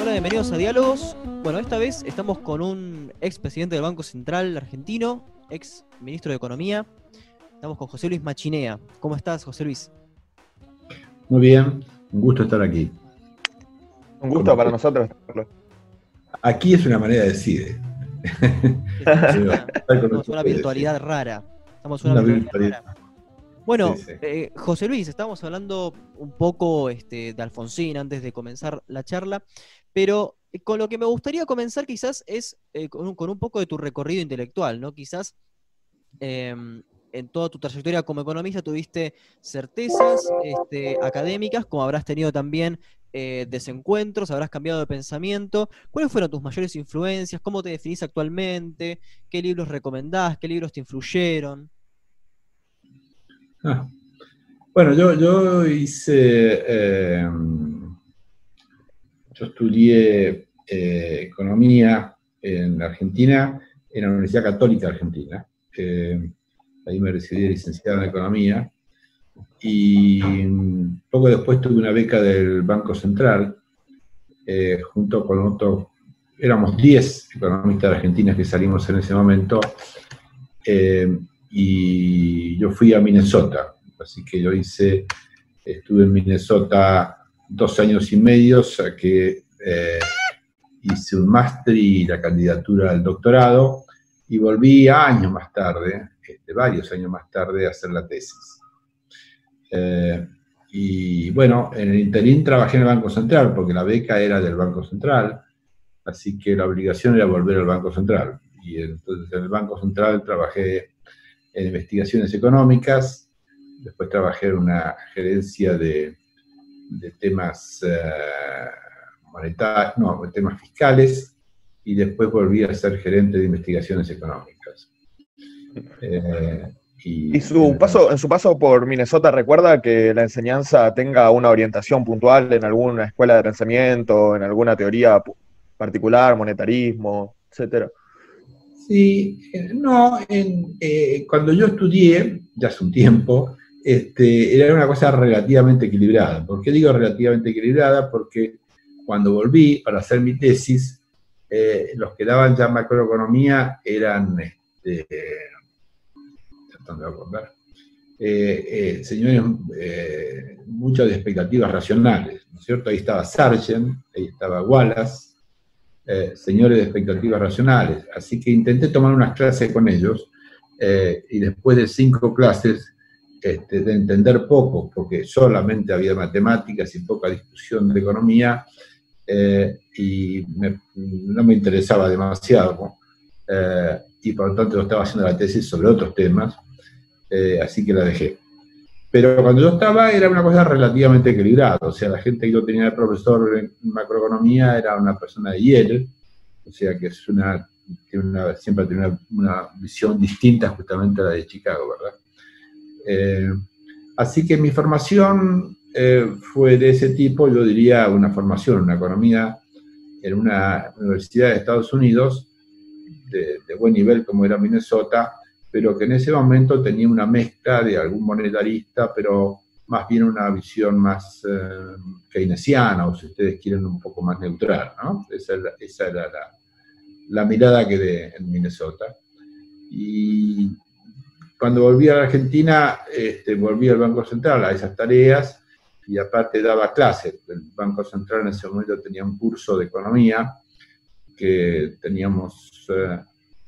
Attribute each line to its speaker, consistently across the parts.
Speaker 1: Hola, bienvenidos a Diálogos. Bueno, esta vez estamos con un ex presidente del Banco Central argentino, ex ministro de Economía. Estamos con José Luis Machinea. ¿Cómo estás, José Luis?
Speaker 2: Muy bien, un gusto estar aquí.
Speaker 3: Un gusto para nosotros.
Speaker 2: Aquí es una manera de decir.
Speaker 1: Estamos en una virtualidad rara. Estamos en una, virtualidad, rara. Bueno, eh, José Luis, estábamos hablando un poco este, de Alfonsín antes de comenzar la charla, pero eh, con lo que me gustaría comenzar quizás es eh, con, un, poco de tu recorrido intelectual, ¿no? Quizás em, en toda tu trayectoria como economista tuviste certezas este, académicas, como habrás tenido también desencuentros, habrás cambiado de pensamiento. ¿Cuáles fueron tus mayores influencias? ¿Cómo te definís actualmente? ¿Qué libros recomendás? ¿Qué libros te influyeron?
Speaker 2: Ah. Bueno, yo, yo hice, eh, yo estudié eh, economía en Argentina, en la Universidad Católica Argentina. ahí me recibí licenciado en economía. Y poco después tuve una beca del Banco Central, eh, junto con otros, éramos 10 economistas argentinos que salimos en ese momento y yo fui a Minnesota, así que yo hice, estuve en Minnesota dos años y medio, que eh, hice un máster y la candidatura al doctorado, y volví años más tarde, este, varios años más tarde, a hacer la tesis. Eh, y bueno, en el interín trabajé en el Banco Central, porque la beca era del Banco Central, así que la obligación era volver al Banco Central. Y entonces en el Banco Central trabajé en investigaciones económicas, después trabajé en una gerencia de, temas eh, monetarios, no, temas fiscales, y después volví a ser gerente de investigaciones económicas.
Speaker 3: Eh, y, su paso, en su paso por Minnesota, ¿recuerda que la enseñanza tenga una orientación puntual en alguna escuela de pensamiento, en alguna teoría particular, monetarismo, etcétera?
Speaker 2: Sí, eh, no, eh, cuando yo estudié, ya hace un tiempo, este, era una cosa relativamente equilibrada. ¿Por qué digo relativamente equilibrada? Porque cuando volví para hacer mi tesis, eh, los que daban ya macroeconomía eran, este, tratando de acordar, señores, muchas expectativas racionales, ¿no es cierto? Ahí estaba Sargent, ahí estaba Wallace, eh, señores de expectativas racionales. Así que intenté tomar unas clases con ellos eh, y después de cinco clases este, de entender poco, porque solamente había matemáticas y poca discusión de economía, eh, y no me interesaba demasiado, y por lo tanto estaba haciendo la tesis sobre otros temas, así que la dejé. Pero cuando yo estaba era una cosa relativamente equilibrada, o sea, la gente que yo tenía de profesor en macroeconomía era una persona de Yale, o sea que es una, siempre tiene una, visión distinta justamente a la de Chicago, ¿verdad? Eh, así que mi formación eh, fue de ese tipo, yo diría una formación, una economía en una universidad de Estados Unidos, de buen nivel como era Minnesota, pero que en ese momento tenía una mezcla de algún monetarista, pero más bien una visión más eh, keynesiana, o si ustedes quieren, un poco más neutral, ¿no? Esa, era la, mirada que de en Minnesota. Y cuando volví a la Argentina, este, volví al Banco Central a esas tareas y aparte daba clases. El Banco Central en ese momento tenía un curso de economía que teníamos... Eh,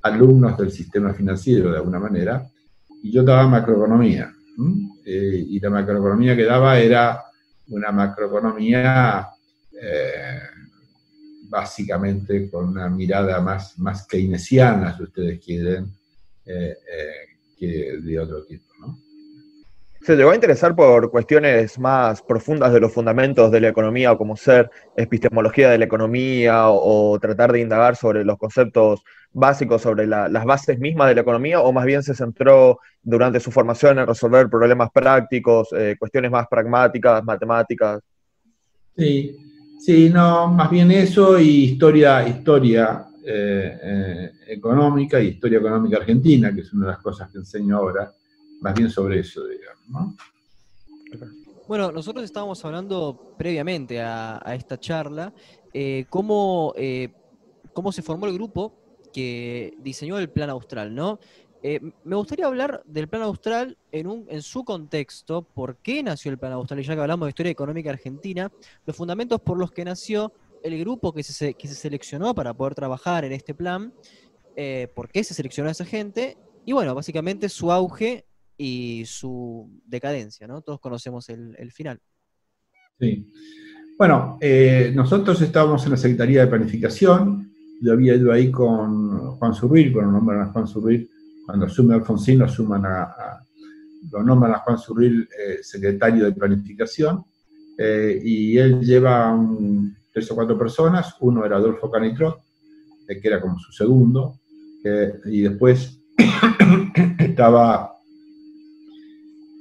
Speaker 2: alumnos del sistema financiero de alguna manera, y yo daba macroeconomía. Eh, y la macroeconomía que daba era una macroeconomía eh, básicamente con una mirada más, más keynesiana, si ustedes quieren, eh, que de otro tipo.
Speaker 3: ¿Se llegó a interesar por cuestiones más profundas de los fundamentos de la economía, como ser epistemología de la economía o tratar de indagar sobre los conceptos básico sobre las bases mismas de la economía o más bien se centró durante su formación en resolver problemas prácticos, eh, cuestiones más pragmáticas, matemáticas?
Speaker 2: Sí, sí, no, más bien eso y historia, historia eh, eh, económica y historia económica argentina, que es una de las cosas que enseño ahora, más bien sobre eso, digamos.
Speaker 1: Bueno, nosotros estábamos hablando previamente a, esta charla eh, cómo, eh, cómo se formó el grupo que diseñó el Plan Austral, ¿no? Eh, me gustaría hablar del Plan Austral en, un, en su contexto, por qué nació el Plan Austral, y ya que hablamos de historia económica argentina, los fundamentos por los que nació el grupo que se, que se seleccionó para poder trabajar en este plan, por qué se seleccionó a esa gente, y bueno, básicamente su auge y su decadencia, ¿no? Todos conocemos el, final.
Speaker 2: Sí. Bueno, eh, nosotros estábamos en la Secretaría de Planificación, yo había ido ahí con Juan Surril, cuando nombran a Juan Surril, cuando asume Alfonsín, lo, suman a, lo a Juan Surril eh, secretario de Planificación, eh, y él lleva tres o cuatro personas, uno era Adolfo Canitrot, que era como su segundo, y después estaba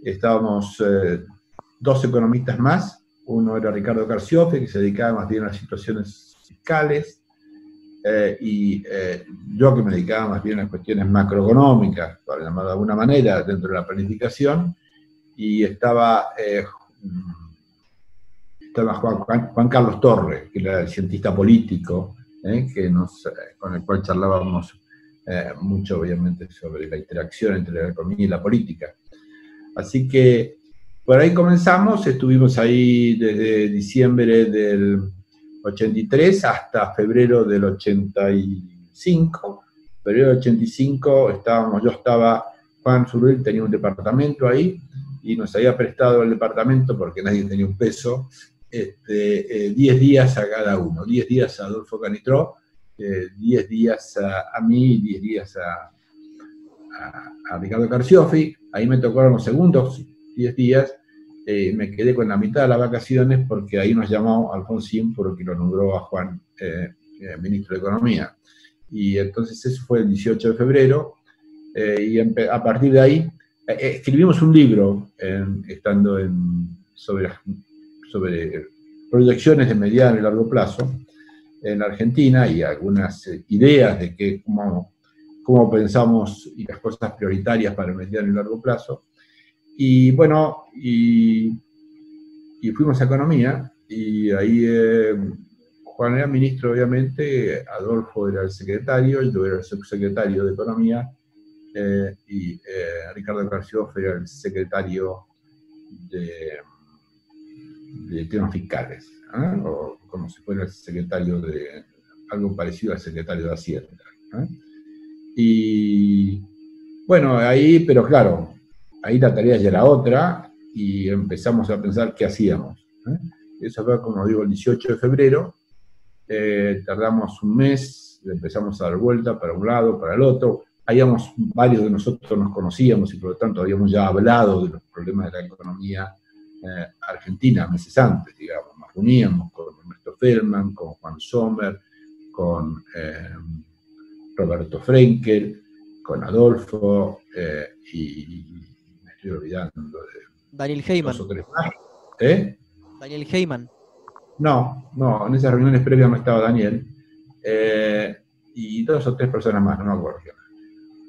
Speaker 2: estábamos eh, dos economistas más, uno era Ricardo Carciofe, que se dedicaba más bien a las situaciones fiscales, eh, y eh, yo que me dedicaba más bien a las cuestiones macroeconómicas, para llamarlo de alguna manera, dentro de la planificación, y estaba, estaba Juan, Carlos Torres, que era el cientista político, que con el cual charlábamos mucho, obviamente, sobre la interacción entre la economía y la política. Así que por ahí comenzamos, estuvimos ahí desde diciembre del 83 hasta febrero del 85. Febrero del 85 estábamos, yo estaba, Juan Zuril tenía un departamento ahí y nos había prestado el departamento porque nadie tenía un peso, 10 este, eh, días a cada uno, 10 días a Adolfo Canitró, 10 eh, días a, mí y 10 días a, a, Ricardo Carciofi, ahí me tocaron los segundos 10 días, eh, me quedé con la mitad de las vacaciones porque ahí nos llamó Alfonsín porque lo nombró a Juan eh, eh, ministro de Economía. Y entonces eso fue el 18 de febrero, y a partir de ahí escribimos un libro estando sobre, sobre proyecciones de mediano y largo plazo en Argentina y algunas ideas de que, cómo cómo pensamos y las cosas prioritarias para el mediano y largo plazo. Y bueno, y, fuimos a Economía, y ahí eh, Juan era ministro, obviamente, Adolfo era el secretario, yo era el subsecretario de Economía, eh, y eh, Ricardo García era el secretario de, de temas fiscales, o como si fuera el secretario de, algo parecido al secretario de Hacienda. Y bueno, ahí, pero claro, ahí la tarea ya era otra y empezamos a pensar qué hacíamos. ¿eh? Eso fue, como digo, el 18 de febrero. Eh, tardamos un mes, empezamos a dar vuelta para un lado, para el otro. Habíamos, varios de nosotros nos conocíamos y por lo tanto habíamos ya hablado de los problemas de la economía eh, argentina meses antes, digamos. Nos reuníamos con Ernesto Feldman, con Juan Sommer, con Roberto Frenkel, con Adolfo eh, y me estoy olvidando de
Speaker 1: Daniel Heyman.
Speaker 2: ¿Eh?
Speaker 1: Daniel Heyman.
Speaker 2: No, no, en esas reuniones previas no estaba Daniel. Eh, y dos o tres personas más, no me acuerdo.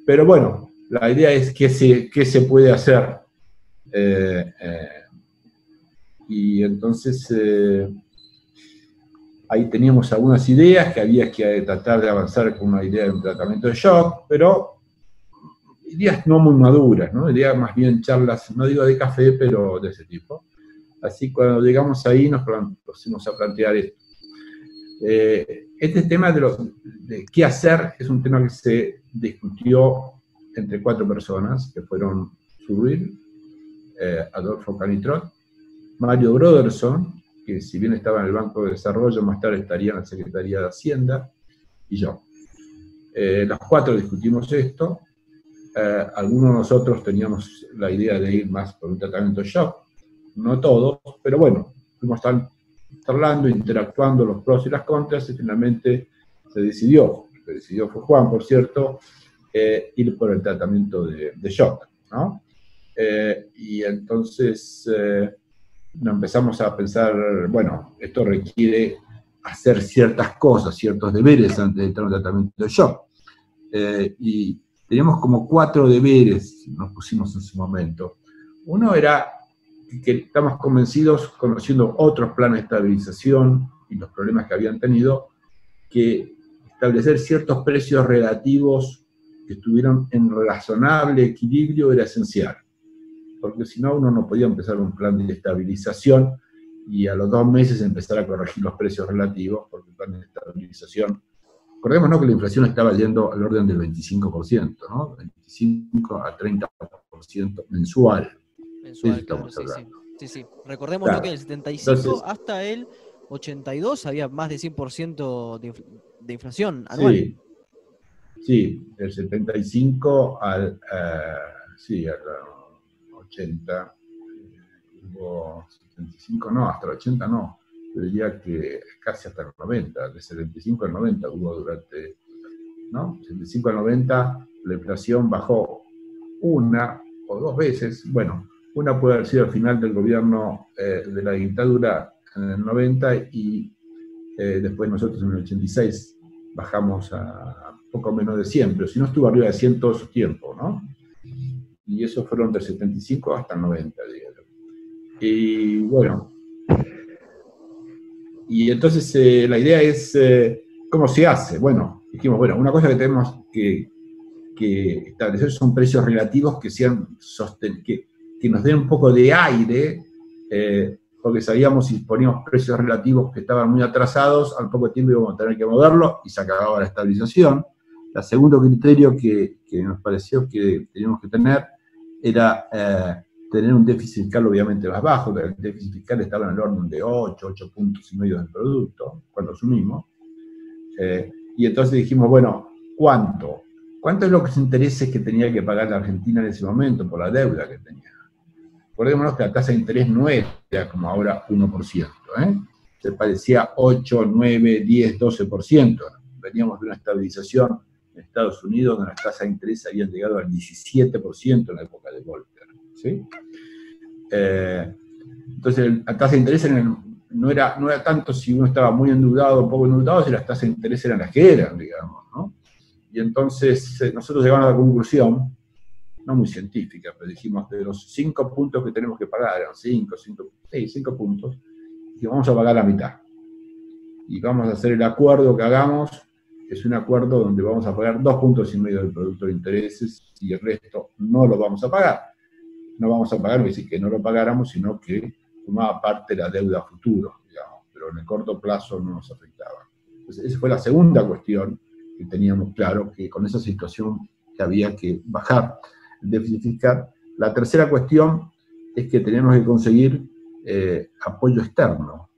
Speaker 2: Pero bueno, la idea es qué se, qué se puede hacer. y entonces Ahí teníamos algunas ideas que había que tratar de avanzar con una idea de un tratamiento de shock, pero ideas no muy maduras, ¿no? Ideas más bien charlas, no digo de café, pero de ese tipo. Así cuando llegamos ahí nos pusimos a plantear esto. Eh, este tema de, de, qué hacer es un tema que se discutió entre cuatro personas, que fueron Zuril, eh, Adolfo Canitrot, Mario Broderson, que si bien estaba en el Banco de Desarrollo, más tarde estaría en la Secretaría de Hacienda, y yo. Eh, los cuatro discutimos esto. Eh, algunos de nosotros teníamos la idea de ir más por un tratamiento shock, no todos, pero bueno, fuimos hablando, interactuando los pros y las contras, y finalmente se decidió, se decidió fue Juan, por cierto, eh, ir por el tratamiento de, de shock. ¿no? y entonces nos empezamos a pensar, bueno, esto requiere hacer ciertas cosas, ciertos deberes antes de entrar en un tratamiento de shock. Eh, y teníamos como cuatro deberes, nos pusimos en su momento. Uno era que estamos convencidos, conociendo otros planes de estabilización y los problemas que habían tenido, que establecer ciertos precios relativos que estuvieran en razonable equilibrio era esencial, porque si no uno no podía empezar un plan de estabilización y a los dos meses empezar a corregir los precios relativos, porque el plan de estabilización, recordemos que la inflación estaba yendo al orden del 25%, ¿no? 25 a 30% mensual.
Speaker 1: Mensual, claro, sí, sí, sí, sí, Recordemos que en el 75 hasta el 82 había más de 100% de, de, inflación anual.
Speaker 2: Sí, sí, del 75 al, uh, sí, al 80, hubo 75 no, hasta el 80 no, yo diría que casi hasta el 90, de 75 al 90 hubo durante, ¿no? 75 al 90 la inflación bajó una o dos veces, bueno, una puede haber sido al final del gobierno eh, de la dictadura en el 90 y eh, después nosotros en el 86 bajamos a poco menos de 100, pero si no estuvo arriba de 100 todo su tiempo, ¿no? Y eso fueron del 75 hasta el 90, digamos. Y bueno, y entonces eh, la idea es, ¿cómo se hace? Bueno, dijimos, bueno, una cosa que tenemos que, que establecer son precios relativos que sean que, que nos den un poco de aire, eh, porque sabíamos si poníamos precios relativos que estaban muy atrasados, al poco tiempo íbamos a tener que moverlo y se acababa la estabilización. El segundo criterio que, nos pareció que teníamos que tener era eh, tener un déficit fiscal obviamente más bajo, el déficit fiscal estaba en el orden de 8, 8 puntos y medio del producto, cuando asumimos. Eh, y entonces dijimos, bueno, ¿cuánto? ¿Cuánto es lo que se que tenía que pagar la Argentina en ese momento por la deuda que tenía? Recordémonos que la tasa de interés no era como ahora 1%, ¿eh? se parecía 8, 9, 10, 12%. Veníamos de una estabilización en Estados Unidos donde las tasas de interés habían llegado al 17% en la época de Volcker. ¿sí? Eh, entonces, la tasa de interés no, era, no era tanto si uno estaba muy endeudado o poco endeudado, si las tasas de interés eran las que eran, digamos. ¿no? Y entonces eh, nosotros llegamos a la conclusión no muy científica, pero dijimos de los cinco puntos que tenemos que pagar, eran cinco, cinco, cinco puntos, y vamos a pagar la mitad. Y vamos a hacer el acuerdo que hagamos, es un acuerdo donde vamos a pagar dos puntos y medio del producto de intereses y el resto no lo vamos a pagar. No vamos a pagar, no decir que no lo pagáramos, sino que formaba parte de la deuda futuro, digamos, pero en el corto plazo no nos afectaba. Entonces, esa fue la segunda cuestión que teníamos claro, que con esa situación que había que bajar déficit fiscal. La tercera cuestión es que tenemos que conseguir eh, apoyo externo.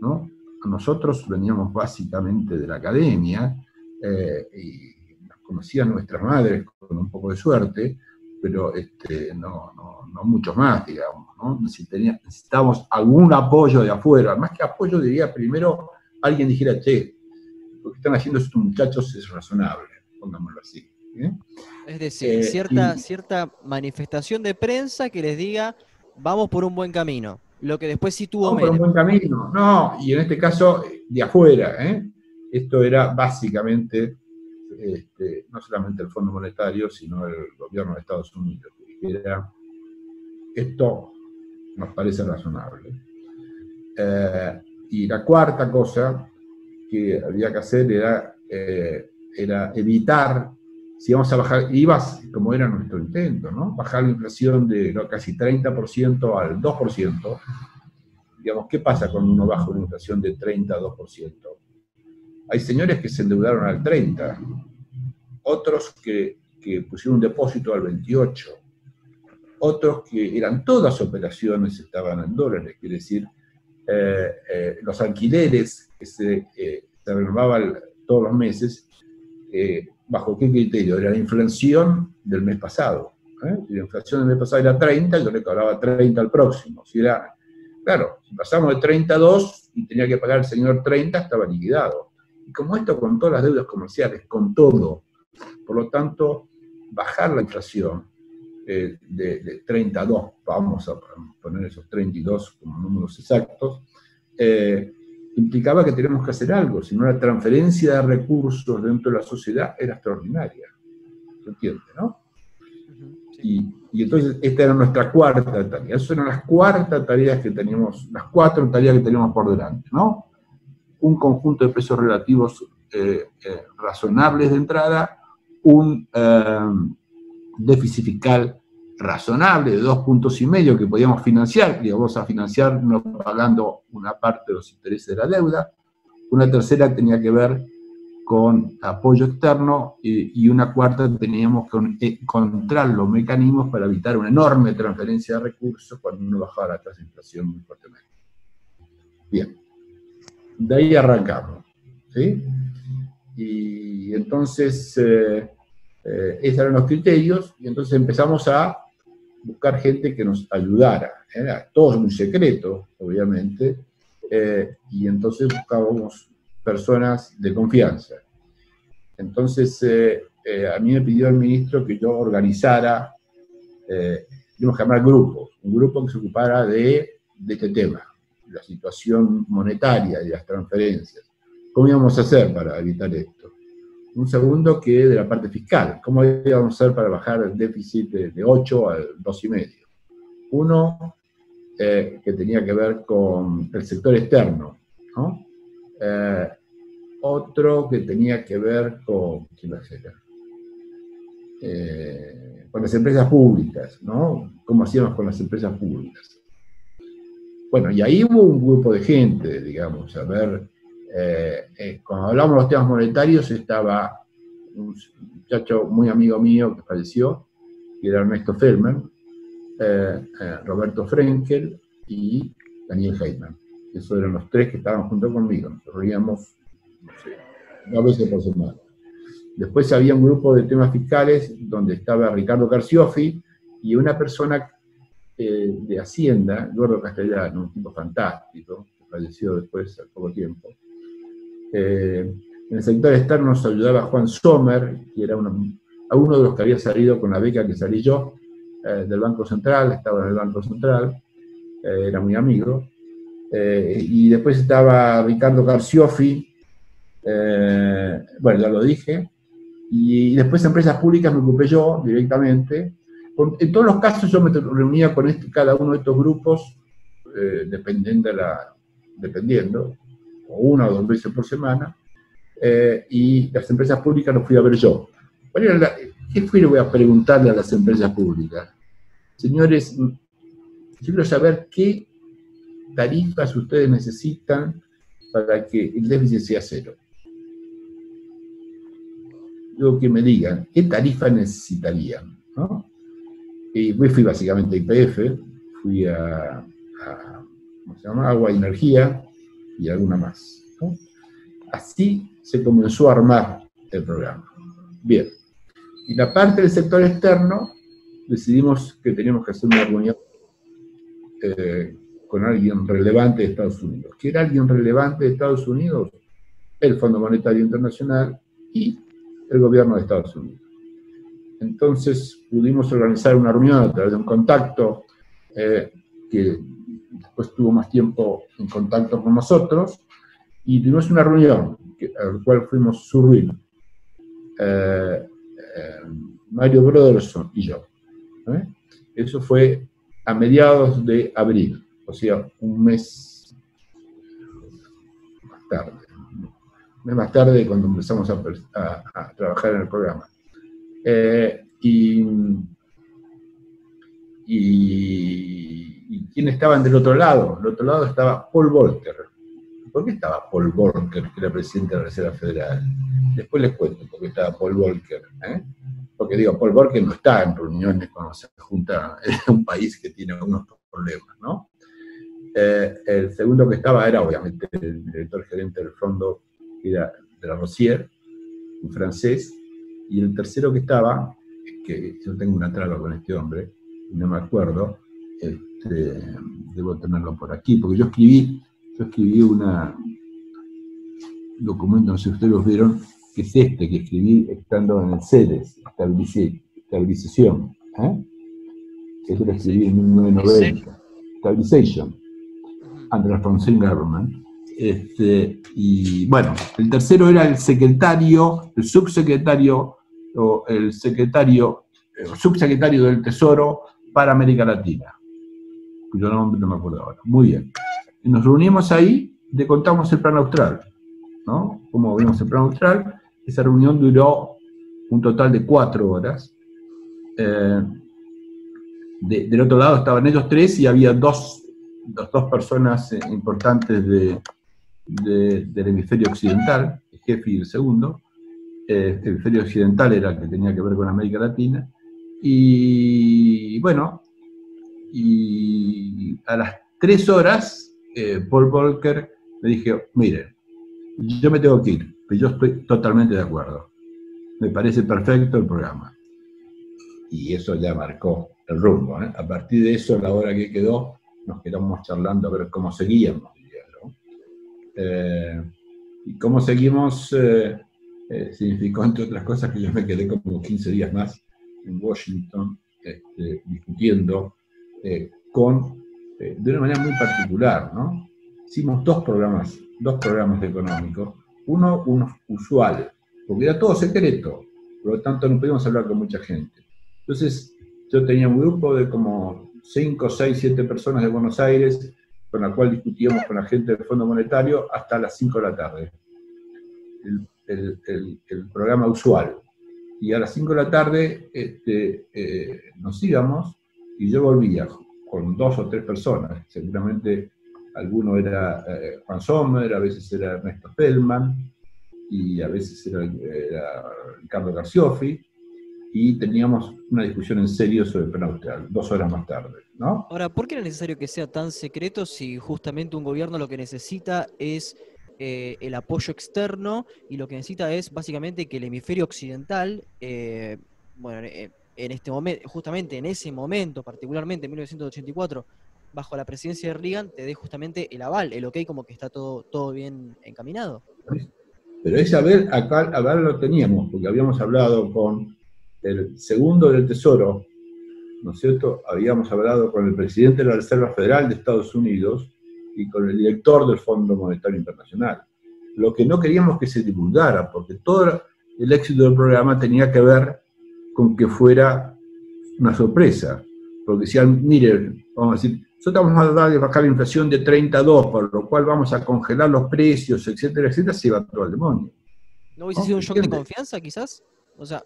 Speaker 2: ¿no? Nosotros veníamos básicamente de la academia eh, y nos conocían nuestras madres con un poco de suerte, pero este, no, no, no mucho más, digamos. ¿no? Si necesitábamos algún apoyo de afuera, más que apoyo diría primero alguien dijera, che, lo que están haciendo estos muchachos es razonable, pongámoslo así. ¿eh?
Speaker 1: Es decir, eh, cierta, cierta manifestación de prensa que les diga, vamos por un buen camino. Lo que después sí tuvo
Speaker 2: vamos por un buen camino. No, y en este caso, de afuera. ¿eh? Esto era básicamente, este, no solamente el Fondo Monetario, sino el gobierno de Estados Unidos. Era, esto nos parece razonable. y la cuarta cosa que había que hacer era, era evitar si vamos a bajar, ibas como era nuestro intento, ¿no? Bajar la inflación de casi 30% al 2%. Digamos, ¿qué pasa cuando uno baja una inflación de 30 a 2%? Hay señores que se endeudaron al 30, otros que, pusieron un depósito al 28, otros que eran todas operaciones, estaban en dólares, quiere decir, eh, eh, los alquileres que se, eh, se renovaban todos los meses, ¿Bajo qué criterio? Era la inflación del mes pasado. ¿eh? Si la inflación del mes pasado era 30, yo le cobraba 30 al próximo. Si era, claro, si pasamos de 32 y tenía que pagar el señor 30, estaba liquidado. Y como esto con todas las deudas comerciales, con todo, por lo tanto, bajar la inflación eh, de, de 32, vamos a poner esos 32 como números exactos, eh, implicaba que teníamos que hacer algo, si no la transferencia de recursos dentro de la sociedad era extraordinaria. ¿Se entiende, no? Y, entonces esta era nuestra cuarta tarea. Esas eran las cuartas tareas que teníamos, las cuatro tareas que teníamos por delante, ¿no? Un conjunto de precios relativos eh, eh, razonables de entrada, un eh, déficit fiscal razonable de dos puntos y medio que podíamos financiar, que íbamos a financiar no pagando una parte de los intereses de la deuda. Una tercera tenía que ver con apoyo externo y, una cuarta teníamos que encontrar los mecanismos para evitar una enorme transferencia de recursos cuando uno bajaba la tasa de inflación muy fuertemente. Bien, de ahí arrancamos. ¿sí? Y entonces, eh, eh, esos eran los criterios, y entonces empezamos a buscar gente que nos ayudara. Era todo muy secreto, obviamente, eh, y entonces buscábamos personas de confianza. Entonces, eh, eh, a mí me pidió el ministro que yo organizara, eh, tenemos que llamar grupo, un grupo que se ocupara de este tema, la situación monetaria y las transferencias. ¿Cómo íbamos a hacer para evitar esto? Un segundo que de la parte fiscal, ¿cómo íbamos a hacer para bajar el déficit de, 8 al 2,5? Uno que tenía que ver con el sector externo, ¿no? Eh, otro que tenía que ver con, eh, con las empresas públicas, ¿no? ¿Cómo hacíamos con las empresas públicas? Bueno, y ahí hubo un grupo de gente, digamos, a ver, eh, cuando hablamos de los temas monetarios estaba un muchacho muy amigo mío que falleció, que era Ernesto Feldman, Roberto Frenkel y Daniel Heitman. Esos eran los tres que estaban junto conmigo. Nos reuníamos, no sé, una vez por semana. Después había un grupo de temas fiscales donde estaba Ricardo Carciofi y una persona eh, de Hacienda, Eduardo Castellano, un tipo fantástico, que falleció después al poco tiempo. Eh, en el sector externo nos ayudaba Juan Sommer, que era uno, de los que había salido con la beca que salí yo, eh, del Banco Central, estaba en el Banco Central, era muy amigo. Y después estaba Ricardo Garciofi, bueno, ya lo dije, y después empresas públicas me ocupé yo directamente. En todos los casos yo me reunía con este, cada uno de estos grupos, eh, dependiendo, la, dependiendo, o una o dos veces por semana, y las empresas públicas los fui a ver yo. ¿Qué fui voy a preguntarle a las empresas públicas? Señores, yo quiero saber qué tarifas ustedes necesitan para que el déficit sea cero? Digo que me digan, ¿qué tarifa necesitarían? Y fui básicamente a IPF, fui a. Agua y Energía y alguna más. Así se comenzó a armar el programa. Bien. Y la parte del sector externo, decidimos que teníamos que hacer una reunión eh, con alguien relevante de Estados Unidos. ¿Qué era alguien relevante de Estados Unidos? El Fondo Monetario Internacional y el gobierno de Estados Unidos. Entonces pudimos organizar una reunión a través de un contacto eh, que después tuvo más tiempo en contacto con nosotros y tuvimos una reunión a la cual fuimos Surville, eh, eh, Mario Broderson y yo. Eso fue a mediados de abril o sea, un mes más tarde. Un mes más tarde cuando empezamos a, trabajar en el programa. Eh, y, y, quién estaban del otro lado? Del otro lado estaba Paul Volcker. ¿Por qué estaba Paul Volcker, que era presidente de la Reserva Federal? Después les cuento por qué estaba Paul Volcker. ¿eh? Porque digo, Paul Volcker no está en reuniones cuando se junta un país que tiene algunos problemas, ¿no? Eh, el segundo que estaba era obviamente el director gerente del fondo, de la Rosier, un francés, y el tercero que estaba, que yo tengo una traba con este hombre, no me acuerdo, este, debo tenerlo por aquí, porque yo escribí, yo escribí una, un documento, no sé si ustedes lo vieron, que es este, que escribí estando en el CEDES, estabilización, ¿eh? Eso lo escribí en 1990, Stabilization under Alfonsín Government. Este, y bueno, el tercero era el secretario, el subsecretario el secretario subsecretario del Tesoro para América Latina, cuyo nombre no me acuerdo ahora. Muy bien. Nos reunimos ahí, le contamos el plan austral, ¿no? Como vimos el plan austral, esa reunión duró un total de cuatro horas. Eh, del otro lado estaban ellos tres y había dos, dos, personas eh, importantes de, del hemisferio occidental, el jefe y el segundo. Eh, el hemisferio occidental era el que tenía que ver con América Latina. Y bueno, y a las tres horas, Paul Volcker me dije, mire, yo me tengo que ir, pero yo estoy totalmente de acuerdo. Me parece perfecto el programa. Y eso ya marcó el rumbo. ¿eh? A partir de eso, la hora que quedó, nos quedamos charlando a ver cómo seguíamos. Eh, y cómo seguimos eh, significó, entre otras cosas, que yo me quedé como 15 días más en Washington este, discutiendo con, de una manera muy particular, ¿no? Hicimos dos programas, dos programas económicos, uno, uno usual, porque era todo secreto, por lo tanto no podíamos hablar con mucha gente. Entonces, yo tenía un grupo de como 5, 6, 7 personas de Buenos Aires, con la cual discutíamos con la gente del Fondo Monetario hasta las 5 de la tarde. Programa usual. Y a las 5 de la tarde este, eh, nos íbamos y yo volvía con dos o tres personas. Seguramente alguno era eh, Juan Sommer, a veces era Ernesto Feldman, y a veces era, Ricardo Garciofi, y teníamos una discusión en serio sobre el plan austral, dos horas más tarde. ¿no?
Speaker 1: Ahora, ¿por qué era necesario que sea tan secreto si justamente un gobierno lo que necesita es eh, el apoyo externo y lo que necesita es básicamente que el hemisferio occidental, eh, bueno, eh, en este momento, justamente en ese momento, particularmente en 1984, bajo la presidencia de Reagan, te dé justamente el aval, el ok como que está todo, todo bien encaminado?
Speaker 2: Pero ese haber acá, lo teníamos, porque habíamos hablado con el segundo del Tesoro, ¿no es cierto? Habíamos hablado con el presidente de la Reserva Federal de Estados Unidos y con el director del Fondo Monetario Internacional. Lo que no queríamos que se divulgara, porque todo el éxito del programa tenía que ver con que fuera una sorpresa. Porque decían, miren, vamos a decir, nosotros vamos a dar de bajar la inflación de 32, por lo cual vamos a congelar los precios, etcétera, etcétera, se va todo el demonio.
Speaker 1: ¿No hubiese sido un shock de confianza, quizás? O sea,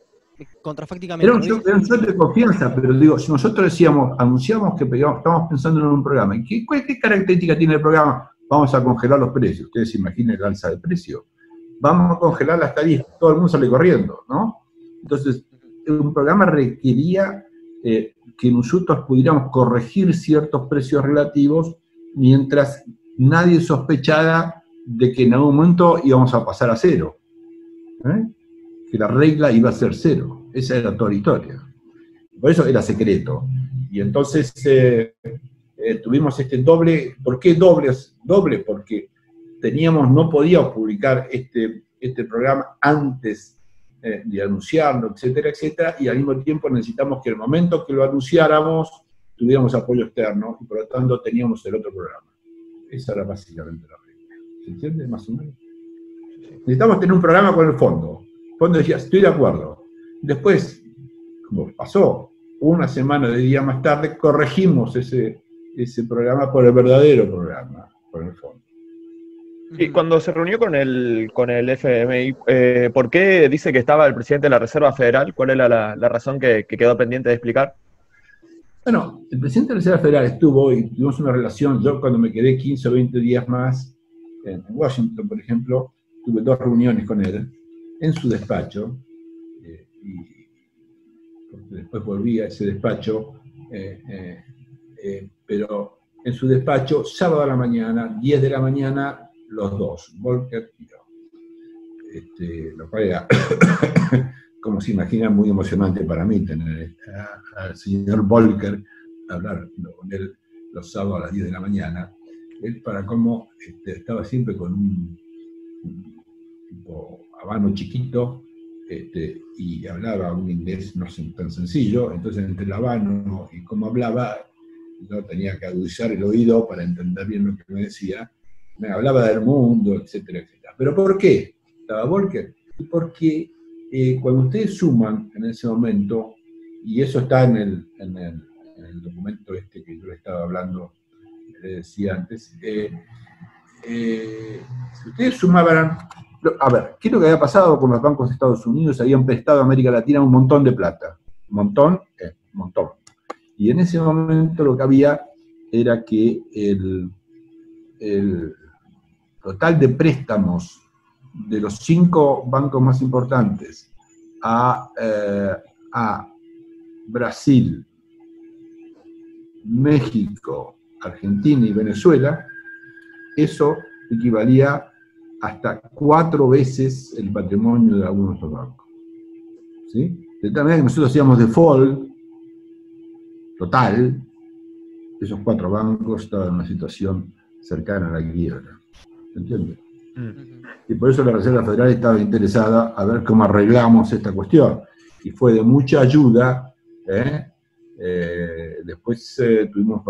Speaker 1: contrafácticamente.
Speaker 2: Era un, shock, de confianza, pero digo, si nosotros decíamos, anunciamos que estamos pensando en un programa, ¿qué, qué característica tiene el programa? Vamos a congelar los precios. Ustedes imaginen el alza de precio. Vamos a congelar las tarifas, todo el mundo sale corriendo, ¿no? Entonces, un programa requería eh, que nosotros pudiéramos corregir ciertos precios relativos mientras nadie sospechara de que en algún momento íbamos a pasar a cero. ¿eh? Que la regla iba a ser cero. Esa era toda la historia. Por eso era secreto. Y entonces eh, tuvimos este doble. ¿Por qué doble? Doble porque teníamos, no podíamos publicar este, este programa antes eh, de anunciarlo, etcétera, etcétera, y al mismo tiempo necesitamos que el momento que lo anunciáramos tuviéramos apoyo externo y por lo tanto teníamos el otro programa. Esa era básicamente la regla. ¿Se entiende más o menos? Necesitamos tener un programa con el fondo. El fondo decía, estoy de acuerdo. Después, como pasó, una semana de día más tarde, corregimos ese, ese programa por el verdadero programa, con el fondo.
Speaker 3: Y cuando se reunió con el, con el FMI, eh, ¿por qué dice que estaba el presidente de la Reserva Federal? ¿Cuál era la, razón que, quedó pendiente de explicar?
Speaker 2: Bueno, el presidente de la Reserva Federal estuvo y tuvimos una relación, yo cuando me quedé 15 o 20 días más en Washington, por ejemplo, tuve dos reuniones con él en su despacho, eh, y después volví a ese despacho, eh, pero en su despacho, sábado a la mañana, 10 de la mañana, los dos, Volker y yo. Este, lo cual era, como se imagina, muy emocionante para mí tener al señor Volker, hablar con él los sábados a las 10 de la mañana. Él, para cómo este, estaba siempre con un, tipo habano chiquito este, y hablaba un inglés no tan sencillo, entonces entre el habano y cómo hablaba, yo tenía que agudizar el oído para entender bien lo que me decía me hablaba del mundo, etcétera, etcétera. ¿Pero por qué estaba Volker? Porque eh, cuando ustedes suman en ese momento, y eso está en el, en el, documento este que yo le estaba hablando, le decía antes. Eh, eh, si ustedes sumaban, a ver, ¿qué es lo que había pasado con los bancos de Estados Unidos? Habían prestado a América Latina un montón de plata, un montón, eh, un montón. Y en ese momento lo que había era que el, el total de préstamos de los cinco bancos más importantes a, eh, a Brasil, México, Argentina y Venezuela, eso equivalía hasta cuatro veces el patrimonio de algunos de estos bancos. ¿Sí? De tal manera que nosotros hacíamos default total, esos cuatro bancos estaban en una situación cercana a la quiebra. ¿Se entiende? Y por eso la Reserva Federal estaba interesada a ver cómo arreglamos esta cuestión. Y fue de mucha ayuda. ¿eh? Eh, después eh, tuvimos.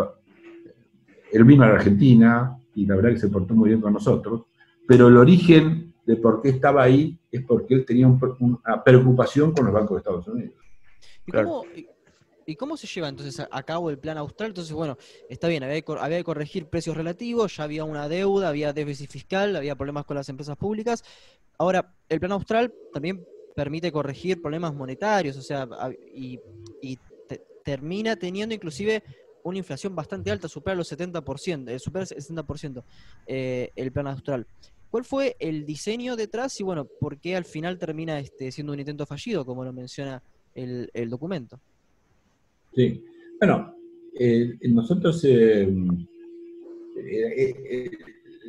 Speaker 2: Él vino a la Argentina y la verdad que se portó muy bien con nosotros. Pero el origen de por qué estaba ahí es porque él tenía una preocupación con los bancos de Estados Unidos.
Speaker 1: ¿Y cómo, ¿Y cómo se lleva entonces a cabo el plan austral? Entonces, bueno, está bien, había que, corregir precios relativos, ya había una deuda, había déficit fiscal, había problemas con las empresas públicas. Ahora, el plan austral también permite corregir problemas monetarios, o sea, y, termina teniendo inclusive una inflación bastante alta, supera los 70%, eh, supera el 60% eh, el plan austral. ¿Cuál fue el diseño detrás y bueno, por qué al final termina este, siendo un intento fallido, como lo menciona el documento?
Speaker 2: Sí, bueno, eh, nosotros, eh, eh,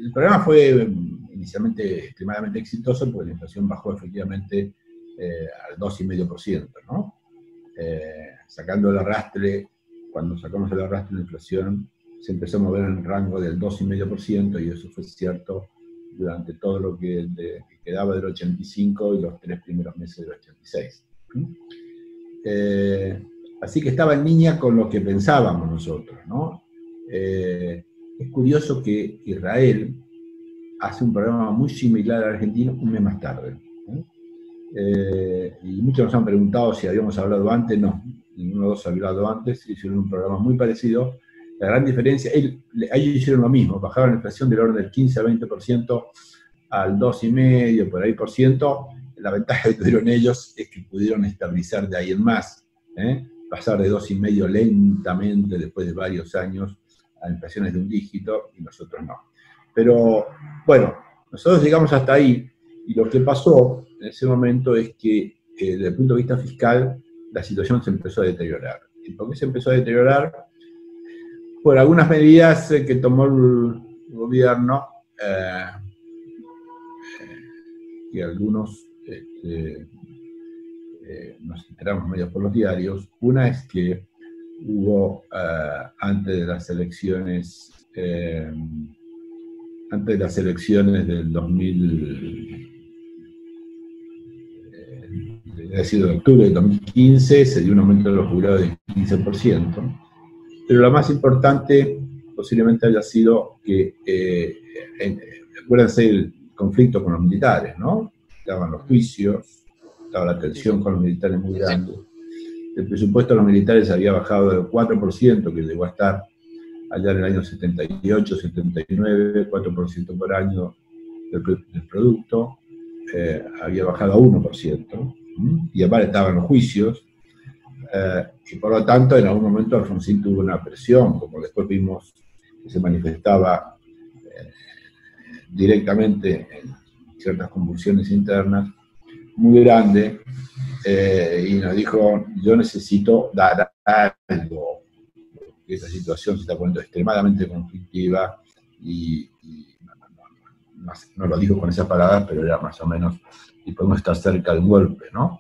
Speaker 2: el programa fue inicialmente extremadamente exitoso porque la inflación bajó efectivamente al 2,5%, ¿no? sacando el arrastre, cuando sacamos el arrastre de la inflación, se empezó a mover en el rango del 2,5% y eso fue cierto durante todo lo que, quedaba del 85 y los tres primeros meses del 86. Así que estaba en línea con lo que pensábamos nosotros. ¿no? Eh, es curioso que Israel hace un programa muy similar al argentino un mes más tarde. Eh, y muchos nos han preguntado si habíamos hablado antes. No, ninguno de los ha hablado antes. Hicieron un programa muy parecido. La gran diferencia, ellos hicieron lo mismo, bajaron la inflación del orden del 15 a 20% al 2,5% por ahí por ciento. La ventaja que tuvieron ellos es que pudieron estabilizar de ahí en más. ¿eh? pasar de dos y medio lentamente después de varios años a inflaciones de un dígito y nosotros no. Pero bueno, nosotros llegamos hasta ahí y lo que pasó en ese momento es que eh, desde el punto de vista fiscal la situación se empezó a deteriorar. ¿Y por qué se empezó a deteriorar? Por algunas medidas eh, que tomó el gobierno eh, y algunos este, eh, nos enteramos medio por los diarios. Una es que hubo, eh, antes de las elecciones, eh, antes de las elecciones del 2000, ha sido de octubre de 2015, se dio un aumento de los jubilados del 15%. Pero lo más importante posiblemente haya sido que, acuérdense el conflicto con los militares, ¿no? Estaban los juicios, estaba la tensión con los militares muy grande. El presupuesto de los militares había bajado del 4%, que llegó a estar allá en el año 78, 79, 4% por año del, producto, eh, había bajado a 1%, y aparte estaban los juicios, eh, y por lo tanto en algún momento Alfonsín tuvo una presión, como después vimos que se manifestaba eh, directamente en ciertas convulsiones internas, muy grande eh, y nos dijo, yo necesito dar algo, esta situación se está poniendo extremadamente conflictiva y, no, lo dijo con esa palabra, pero era más o menos, y podemos estar cerca del golpe, ¿no?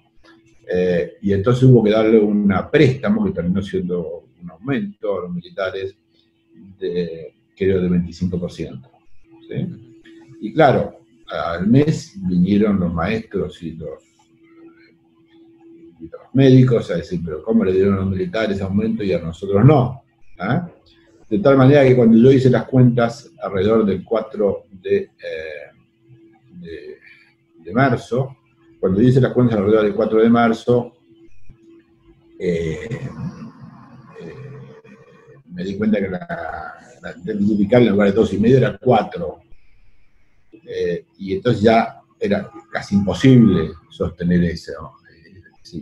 Speaker 2: Eh, y entonces hubo que darle una préstamo que terminó siendo un aumento a los militares de, creo, de 25%. ¿sí? Y claro, al mes vinieron los maestros y los, médicos a decir, pero ¿cómo le dieron a los militares aumento y a nosotros no? ¿Ah? De tal manera que cuando yo hice las cuentas alrededor del 4 eh, de, de, marzo, cuando hice las cuentas alrededor del 4 de marzo, eh, me di cuenta que la, la en lugar de dos y medio era cuatro. y entonces ya era casi imposible sostener esa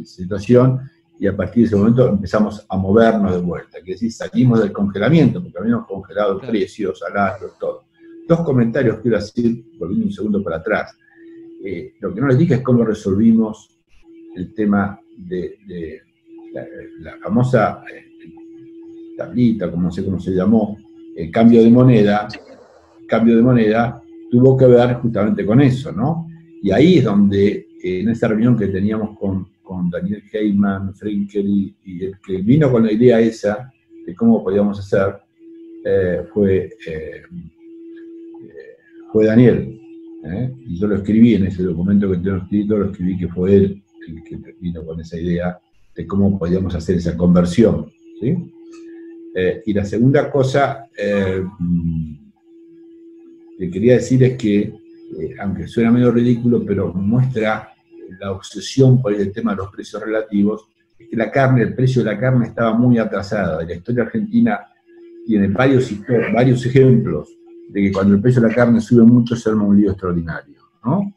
Speaker 2: situación y a partir de ese momento empezamos a movernos de vuelta, que decir, salimos del congelamiento, porque habíamos congelado precios, salarios, todo. Dos comentarios quiero decir, volviendo un segundo para atrás. Eh, lo que no les dije es cómo resolvimos el tema de, la, famosa eh, tablita, como sé cómo se llamó, el cambio de moneda, cambio de moneda tuvo que ver justamente con eso, ¿no? Y ahí es donde, en esa reunión que teníamos con, Daniel Heyman, Frinkel y, el que vino con la idea esa de cómo podíamos hacer eh, fue, eh, eh. Y yo lo escribí en ese documento que tengo escrito, lo escribí que fue él el que vino con esa idea de cómo podíamos hacer esa conversión. y la segunda cosa que quería decir es que, aunque suena medio ridículo, pero muestra la obsesión por el tema de los precios relativos, es que la carne, el precio de la carne estaba muy atrasada. La historia argentina tiene varios, varios ejemplos de que cuando el precio de la carne sube mucho se arma un lío extraordinario. ¿no?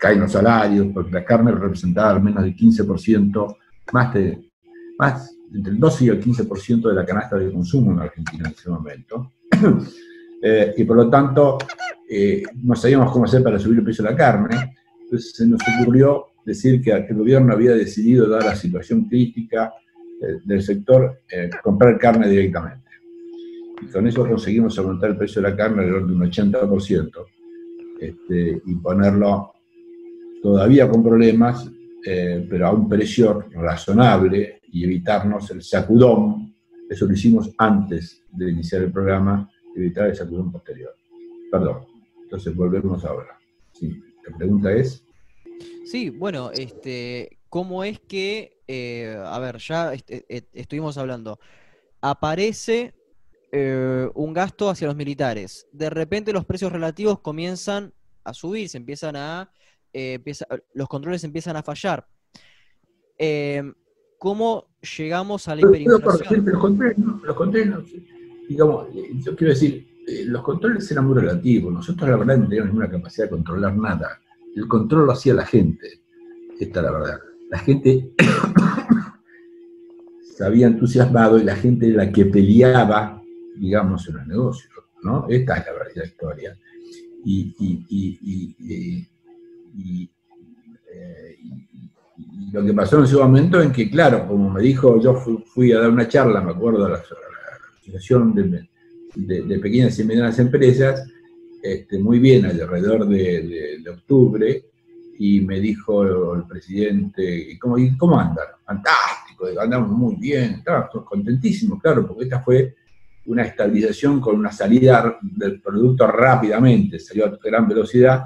Speaker 2: Caen los salarios, porque la carne representaba menos del 15%, más de, más, entre el 12 y el 15% de la canasta de consumo en Argentina en ese momento. Eh, y por lo tanto, eh, no sabíamos cómo hacer para subir el precio de la carne. Entonces se nos ocurrió decir que el gobierno había decidido, dar la situación crítica eh, del sector, comprar carne directamente. Y con eso conseguimos aumentar el precio de la carne alrededor de un 80% este, y ponerlo todavía con problemas, eh, pero a un precio razonable y evitarnos el sacudón. Eso lo hicimos antes de iniciar el programa, evitar el sacudón posterior. Perdón. Entonces volvemos ahora. La pregunta es.
Speaker 1: Sí, bueno, este, ¿cómo es que, eh, a ver, ya estuvimos hablando, aparece eh, un gasto hacia los militares, de repente los precios relativos comienzan a subir, se empiezan a, los controles empiezan a fallar. ¿Cómo llegamos a la hiperinflación?
Speaker 2: Los controles, los controles, digamos, yo quiero decir, eh, los controles eran muy relativos. Nosotros, la verdad, no teníamos ninguna capacidad de controlar nada. El control lo hacía la gente. Esta es la verdad. La gente se había entusiasmado y la gente era la que peleaba, digamos, en los negocios. ¿no? Esta es la verdadera historia. Y, eh, lo que pasó en ese momento en que, claro, como me dijo, yo fui, a dar una charla, me acuerdo, a la, asociación de, pequeñas y medianas empresas, este, muy bien, alrededor de, octubre, y me dijo el presidente, ¿cómo, cómo andan? Fantástico, andamos muy bien, estamos contentísimos, claro, porque esta fue una estabilización con una salida del producto rápidamente, salió a gran velocidad,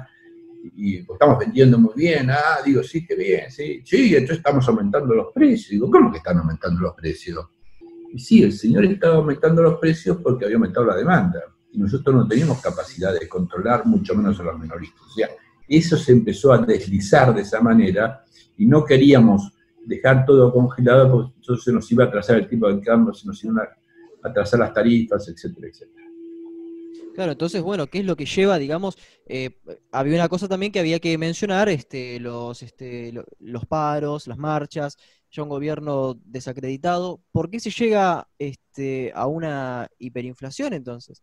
Speaker 2: y pues, estamos vendiendo muy bien, ah, digo, sí, qué bien, sí, sí, entonces estamos aumentando los precios, digo, ¿cómo que están aumentando los precios? Y sí, el señor estaba aumentando los precios porque había aumentado la demanda. Y nosotros no teníamos capacidad de controlar, mucho menos a los minoristas. O sea, eso se empezó a deslizar de esa manera y no queríamos dejar todo congelado porque entonces nos iba a atrasar el tipo de cambio, se nos iban a atrasar las tarifas, etcétera, etcétera.
Speaker 1: Claro, entonces, bueno, ¿qué es lo que lleva, digamos? Eh, había una cosa también que había que mencionar, este, los, este, los paros, las marchas, ya un gobierno desacreditado. ¿Por qué se llega este, a una hiperinflación entonces?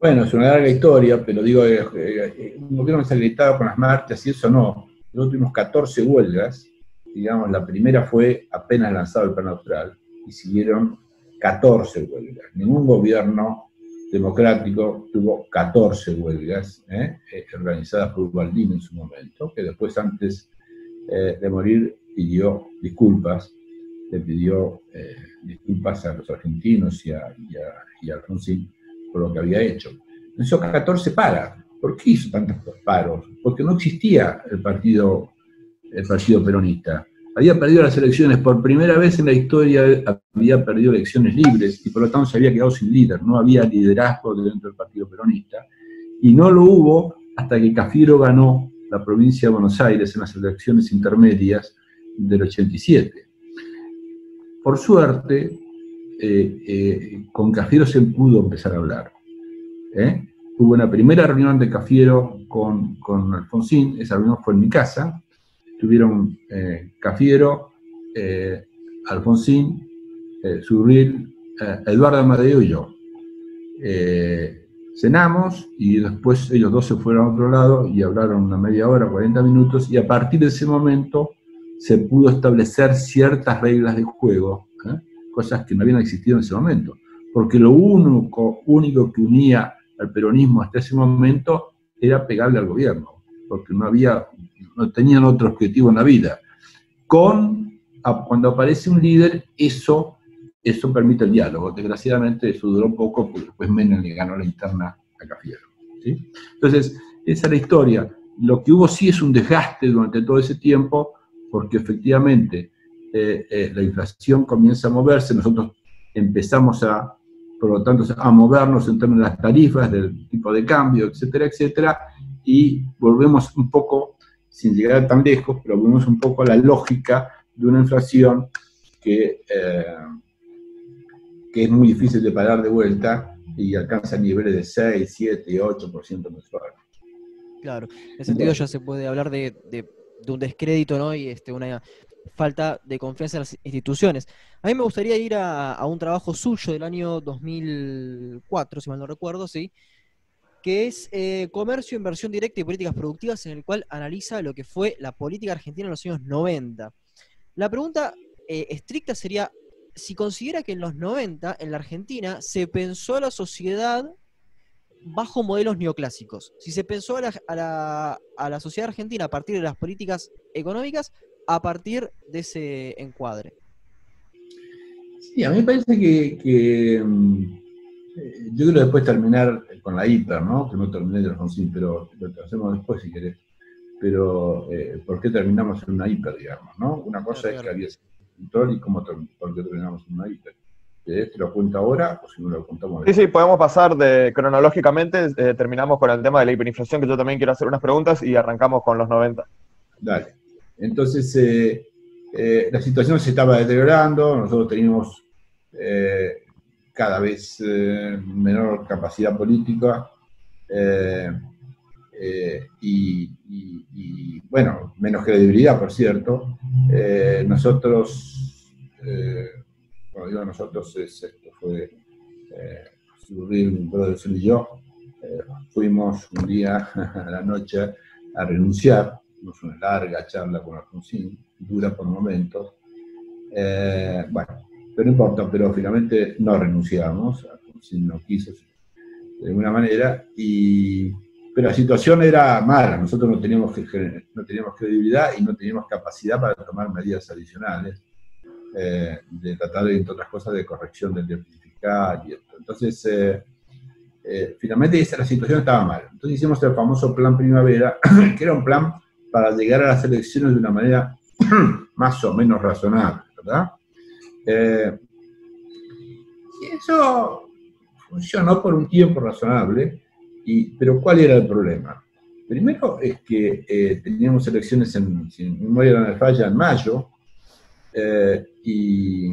Speaker 2: Bueno, es una larga historia, pero digo, eh, eh, un gobierno desacreditado con las marchas y eso no. Nosotros tuvimos 14 huelgas, digamos, la primera fue apenas lanzado el plan austral y siguieron 14 huelgas. Ningún gobierno democrático tuvo 14 huelgas ¿eh? organizadas por Ubaldín en su momento, que después antes de morir pidió disculpas, le pidió eh, disculpas a los argentinos y a, y, Alfonsín por lo que había hecho. Esos 14 para. ¿Por qué hizo tantos paros? Porque no existía el partido, el partido peronista. Había perdido las elecciones por primera vez en la historia, había perdido elecciones libres y por lo tanto se había quedado sin líder. No había liderazgo dentro del partido peronista. Y no lo hubo hasta que Cafiero ganó la provincia de Buenos Aires en las elecciones intermedias del 87. por suerte, con Cafiero se pudo empezar a hablar. Hubo una primera reunión de Cafiero con, con Alfonsín, esa reunión fue en mi casa, tuvieron Cafiero, Alfonsín, Surril, Eduardo Amadeo y yo. cenamos y después ellos dos se fueron a otro lado y hablaron una media hora, 40 minutos, y a partir de ese momento se pudo establecer ciertas reglas de juego, ¿eh? cosas que no habían existido en ese momento. Porque lo único, único que unía al peronismo hasta ese momento era pegarle al gobierno, porque no había, tenían otro objetivo en la vida. Con, cuando aparece un líder, eso, eso permite el diálogo. Desgraciadamente eso duró poco, porque después Menem le ganó la interna a Cafiero. Entonces, esa es la historia. Lo que hubo sí es un desgaste durante todo ese tiempo, porque efectivamente eh, eh, la inflación comienza a moverse, nosotros empezamos a, por lo tanto, a movernos en términos de las tarifas, del tipo de cambio, etcétera, etcétera, y volvemos un poco, sin llegar tan lejos, pero volvemos un poco a la lógica de una inflación que, eh, que es muy difícil de parar de vuelta y alcanza niveles de 6, 7, 8% mensual.
Speaker 1: Claro, en ese sentido ya se puede hablar de de un descrédito ¿no? y este, una falta de confianza en las instituciones. A mí me gustaría ir a, un trabajo suyo del año 2004, si mal no recuerdo, ¿sí? Que es eh, Comercio, Inversión Directa y Políticas Productivas, en el cual analiza lo que fue la política argentina en los años 90. La pregunta eh, estricta sería, si considera que en los 90, en la Argentina, se pensó la sociedad bajo modelos neoclásicos. Si se pensó a la, sociedad argentina a partir de las políticas económicas, a partir de ese encuadre.
Speaker 2: Sí, a mí me parece que, mm, yo quiero después terminar con la hiper, ¿no? Que no terminé de Alfonsín, pero lo hacemos después si querés. Pero, eh, ¿por qué terminamos en una hiper, digamos, no? Una cosa es que había control y cómo, por qué terminamos en una hiper. ¿Te lo cuento ahora o si no lo contamos?
Speaker 3: Sí, sí, podemos pasar de cronológicamente, eh, terminamos con el tema de la hiperinflación, que yo también quiero hacer unas preguntas y arrancamos con los 90.
Speaker 2: Dale. Entonces, eh, eh, la situación se estaba deteriorando, nosotros teníamos cada vez menor capacidad política y, bueno, menos credibilidad, por cierto. nosotros cuando digo nosotros, es, esto fue eh, un Brothers y yo, eh, fuimos un día a la noche a renunciar, tuvimos una larga charla con Alfonsín, dura por momentos, eh, bueno, pero no importa, pero finalmente no renunciamos, Alfonsín no quiso de alguna manera, y, pero la situación era mala, nosotros no teníamos, no teníamos credibilidad y no teníamos capacidad para tomar medidas adicionales eh, de tratar, entre otras cosas, de corrección del déficit y esto. Entonces, eh, eh, finalmente esa, la situación estaba mal. Entonces hicimos el famoso plan primavera, que era un plan para llegar a las elecciones de una manera más o menos razonable, ¿verdad? Y eso funcionó por un tiempo razonable, y, pero ¿cuál era el problema? Primero es que teníamos elecciones en, si no me falla, en mayo, eh, y,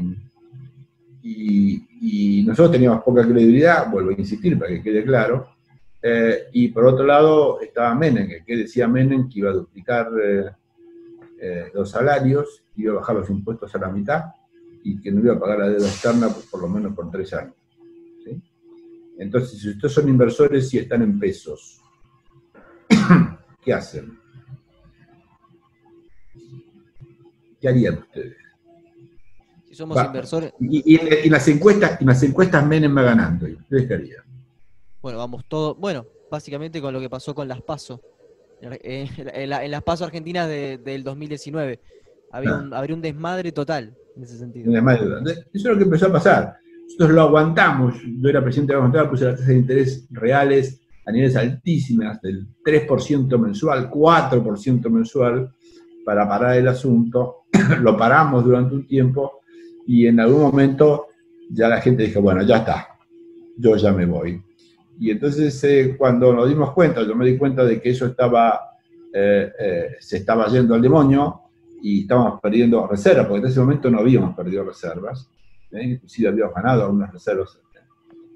Speaker 2: y, nosotros teníamos poca credibilidad, vuelvo a insistir para que quede claro, eh, y por otro lado estaba Menem, que decía Menem que iba a duplicar eh, los salarios, iba a bajar los impuestos a la mitad y que no iba a pagar la deuda externa por, lo menos por tres años. Entonces, si ustedes son inversores y están en pesos, ¿qué hacen? ¿Qué harían ustedes?
Speaker 1: somos inversores.
Speaker 2: Y, las encuestas, y las encuestas Menem va ganando. ¿Ustedes
Speaker 1: Bueno, vamos todo. Bueno, básicamente con lo que pasó con las PASO. En, las PASO argentinas del 2019. Había, un, habría un desmadre total en ese sentido. Eso
Speaker 2: es lo que empezó a pasar. Nosotros lo aguantamos. Yo era presidente de la puse las tasas de interés reales a niveles altísimas, del 3% mensual, 4% mensual, para parar el asunto. lo paramos durante un tiempo y en algún momento ya la gente dijo, bueno, ya está, yo ya me voy. Y entonces eh, cuando nos dimos cuenta, yo me di cuenta de que eso estaba, eh, eh, se estaba yendo al demonio, y estábamos perdiendo reservas, porque en ese momento no habíamos perdido reservas, ¿eh? inclusive habíamos ganado algunas reservas.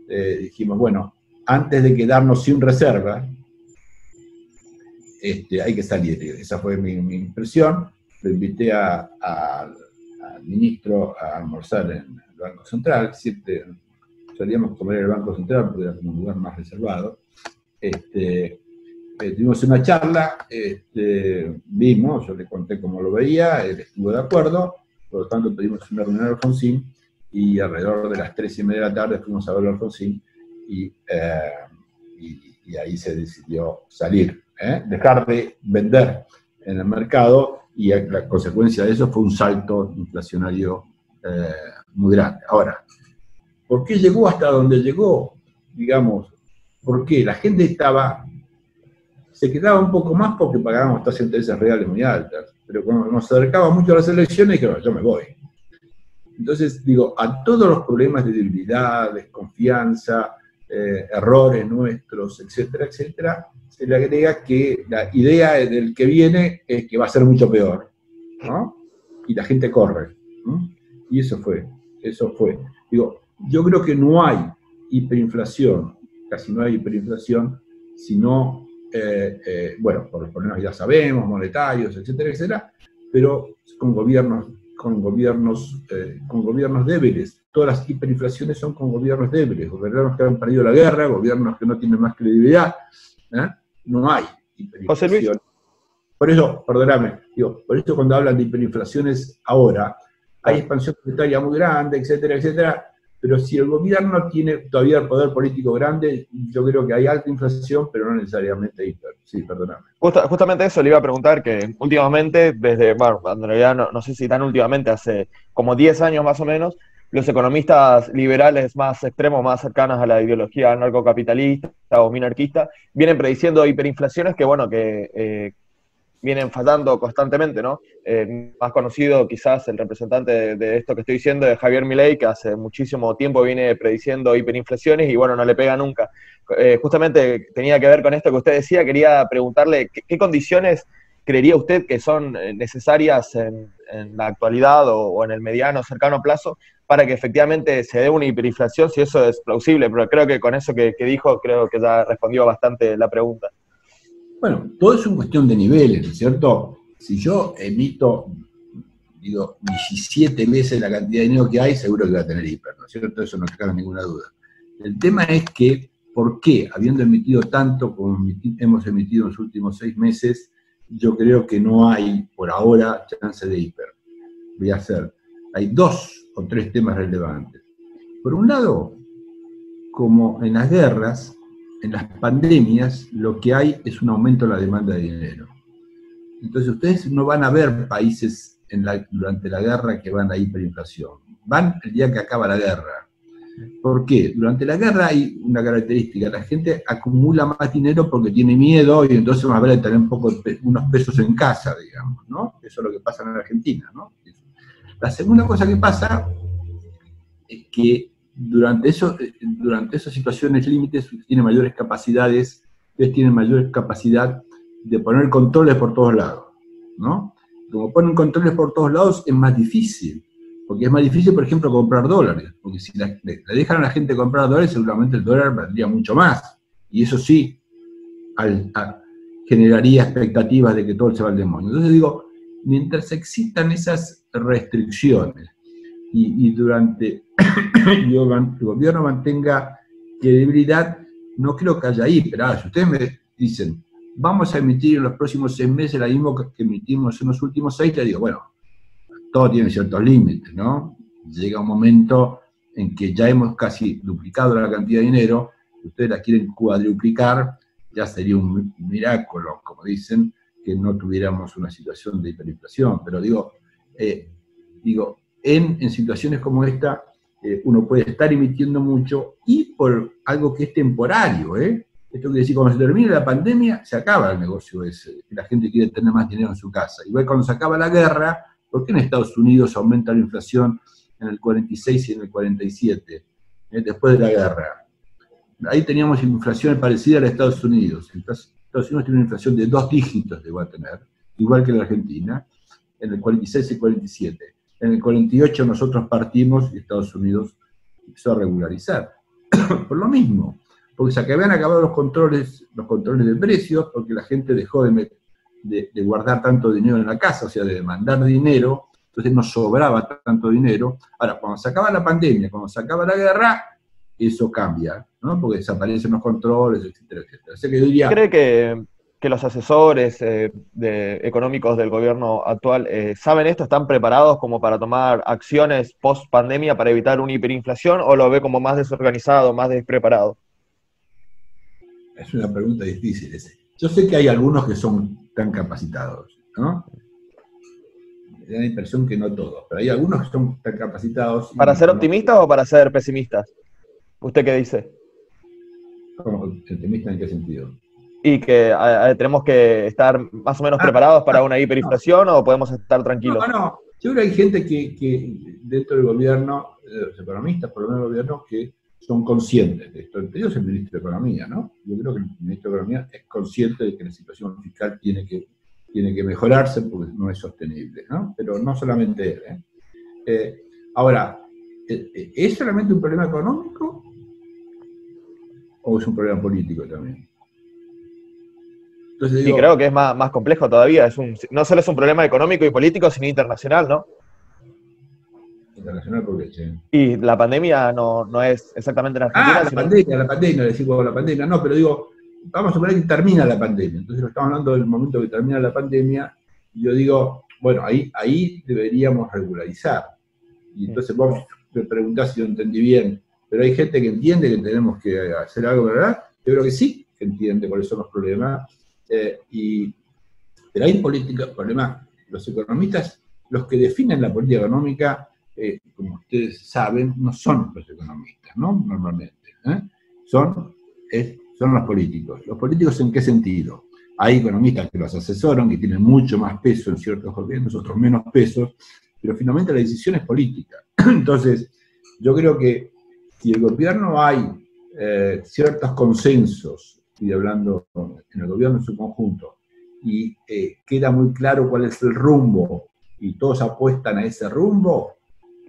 Speaker 2: Eh, dijimos, bueno, antes de quedarnos sin reserva, este, hay que salir. Esa fue mi, impresión. Lo invité al ministro a almorzar en el Banco Central. Siempre solíamos comer en el Banco Central porque era como un lugar más reservado. Este, eh, tuvimos una charla, este, vimos, yo le conté cómo lo veía, él estuvo de acuerdo, por lo tanto pedimos una reunión a Alfonsín y alrededor de las tres y media de la tarde fuimos a ver a Alfonsín y, eh, y, ahí se decidió salir, ¿eh? dejar de vender en el mercado y la consecuencia de eso fue un salto inflacionario muy grande. Ahora, ¿por qué llegó hasta donde llegó? Digamos, porque la gente estaba se quedaba un poco más porque pagábamos tasas de intereses reales muy altas. Pero cuando nos acercaba mucho a las elecciones, dije, yo me voy. Entonces, digo, a todos los problemas de debilidad, desconfianza, eh, errores nuestros, etcétera, etcétera, se le agrega que la idea del que viene es que va a ser mucho peor, ¿no? Y la gente corre. Y eso fue, eso fue. Digo, yo creo que no hay hiperinflación, casi no hay hiperinflación, sino eh, eh, bueno, por los problemas ya sabemos, monetarios, etcétera, etcétera, pero con gobiernos, con gobiernos, eh, con gobiernos débiles. Todas las hiperinflaciones son con gobiernos débiles, gobiernos que han perdido la guerra, gobiernos que no tienen más credibilidad. No hay hiperinflación. Por eso, perdóname, digo, por eso cuando hablan de hiperinflaciones ahora, hay expansión monetaria muy grande, etcétera, etcétera, pero si el gobierno tiene todavía el poder político grande, yo creo que hay alta inflación, pero no necesariamente hiper. Sí, perdóname.
Speaker 3: justamente eso le iba a preguntar, que últimamente, desde, bueno, en realidad no, no sé si tan últimamente, hace como 10 años más o menos, los economistas liberales más extremos, más cercanos a la ideología narcocapitalista o minarquista, vienen prediciendo hiperinflaciones que, bueno, que eh, vienen fallando constantemente, ¿no? Eh, más conocido quizás el representante de, esto que estoy diciendo es Javier Milei, que hace muchísimo tiempo viene prediciendo hiperinflaciones y bueno, no le pega nunca. Eh, justamente tenía que ver con esto que usted decía, quería preguntarle qué, condiciones creería usted que son eh, necesarias en, la actualidad o, en el mediano, cercano plazo para que efectivamente se dé una hiperinflación, si eso es plausible, pero creo que con eso que dijo, creo que ya respondió bastante la pregunta.
Speaker 2: Bueno, todo es una cuestión de niveles, ¿no es cierto? Si yo emito, digo, 17 veces la cantidad de dinero que hay, seguro que va a tener hiper, ¿no es cierto? Eso no cabe ninguna duda. El tema es que, ¿por qué, habiendo emitido tanto como hemos emitido en los últimos seis meses, yo creo que no hay, por ahora, chance de hiper? Voy a hacer, hay dos o tres temas relevantes. Por un lado, como en las guerras, en las pandemias lo que hay es un aumento de la demanda de dinero. Entonces ustedes no van a ver países durante la guerra que van a hiperinflación. Van el día que acaba la guerra. ¿Por qué? Durante la guerra hay una característica, la gente acumula más dinero porque tiene miedo y entonces va a ver tener un poco, unos pesos en casa, digamos, ¿no? Eso es lo que pasa en Argentina, ¿no? La segunda cosa que pasa es que durante, eso, eh, durante esas situaciones límites tiene mayores capacidades, ustedes tienen mayor capacidad de poner controles por todos lados, ¿no? Como ponen controles por todos lados es más difícil, porque es más difícil, por ejemplo, comprar dólares, porque si le, dejan a la gente comprar dólares, seguramente el dólar valdría mucho más, y eso sí generaría expectativas de que todo se va al demonio. Entonces digo, mientras existan esas restricciones, y, durante el gobierno mantenga credibilidad, no creo que haya ahí, pero si ustedes me dicen, vamos a emitir en los próximos seis meses la mismo que emitimos en los últimos seis, le digo, bueno, todo tiene ciertos límites, ¿no? Llega un momento en que ya hemos casi duplicado la cantidad de dinero, ustedes la quieren cuadruplicar, ya sería un milagro, como dicen, que no tuviéramos una situación de hiperinflación. Pero digo, eh, digo, en, situaciones como esta, eh, uno puede estar emitiendo mucho y por algo que es temporario. ¿eh? Esto quiere decir, cuando se termine la pandemia, se acaba el negocio ese, que la gente quiere tener más dinero en su casa. Igual cuando se acaba la guerra, ¿por qué en Estados Unidos aumenta la inflación en el 46 y en el 47, eh, después de la guerra? Ahí teníamos inflación parecida a la de Estados Unidos. Estados Unidos tiene una inflación de dos dígitos, va a tener, igual que la Argentina. en el 46 y 47. En el 48 nosotros partimos y Estados Unidos empezó a regularizar. Por lo mismo, porque se habían acabado los controles, los controles de precios, porque la gente dejó de, de, guardar tanto dinero en la casa, o sea, de demandar dinero, entonces no sobraba tanto dinero. Ahora, cuando se acaba la pandemia, cuando se acaba la guerra, eso cambia, ¿no? Porque desaparecen los controles, etcétera, etcétera.
Speaker 3: ¿Cree que, los asesores eh, económicos del gobierno actual eh, saben esto, están preparados como para tomar acciones post pandemia para evitar una hiperinflación o lo ve como más desorganizado, más despreparado?
Speaker 2: Es una pregunta difícil ese. Yo sé que hay algunos que son tan capacitados, ¿no? Me da la impresión que no todos, pero hay algunos que son tan capacitados.
Speaker 3: ¿Para ser optimistas o para ser pesimistas? ¿Usted qué dice?
Speaker 2: ¿Cómo optimista en qué sentido?
Speaker 3: Y que tenemos que estar más o menos ah, preparados para una hiperinflación o podemos estar tranquilos.
Speaker 2: No, no, yo creo que hay gente que, dentro del gobierno, los economistas por lo menos del gobierno, que son conscientes de esto. Entre ellos el ministro de Economía, ¿no? Yo creo que el ministro de Economía es consciente de que la situación fiscal tiene que, tiene que mejorarse porque no es sostenible, ¿no? Pero no solamente él. ¿eh? Eh, ahora, eh, ¿es solamente un problema económico o es un problema político también?
Speaker 3: Y creo que es más, más complejo todavía. Es un, no solo es un problema económico y político, sino internacional, ¿no?
Speaker 2: internacional porque
Speaker 3: Y la pandemia no, no es exactamente en Argentina.
Speaker 2: Ah, la pandemia, la pandemia, decimos la pandemia. No, pero digo, vamos a suponer que termina la pandemia. Entonces estamos hablando del momento que termina la pandemia. Y yo digo, bueno, ahí, ahí deberíamos regularizar. Y entonces vos me preguntás si yo entendí bien. Pero hay gente que entiende que tenemos que hacer algo, ¿verdad? Yo creo que sí, que entiende cuáles son los problemas. Eh, y, pero hay políticas, problemas. Los economistas, los que definen la política económica, eh, como ustedes saben, no son los economistas, ¿no? Normalmente. ¿eh? Son, son los políticos. ¿Los políticos en qué sentido? Hay economistas que los asesoran, que tienen mucho más peso en ciertos gobiernos, otros menos peso, pero finalmente la decisión es política. Entonces, yo creo que si el gobierno hay eh, ciertos consensos, estoy hablando en el gobierno en su conjunto, y queda muy claro cuál es el rumbo y todos apuestan a ese rumbo,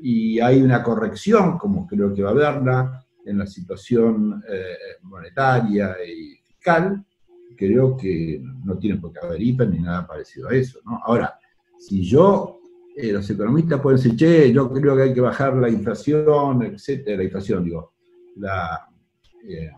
Speaker 2: y hay una corrección, como creo que va a haberla, en la situación eh, monetaria y fiscal, creo que no tiene por qué haber hiper ni nada parecido a eso. ¿no? Ahora, si yo, eh, los economistas pueden decir, che, yo creo que hay que bajar la inflación, etcétera, la inflación, digo, la, eh,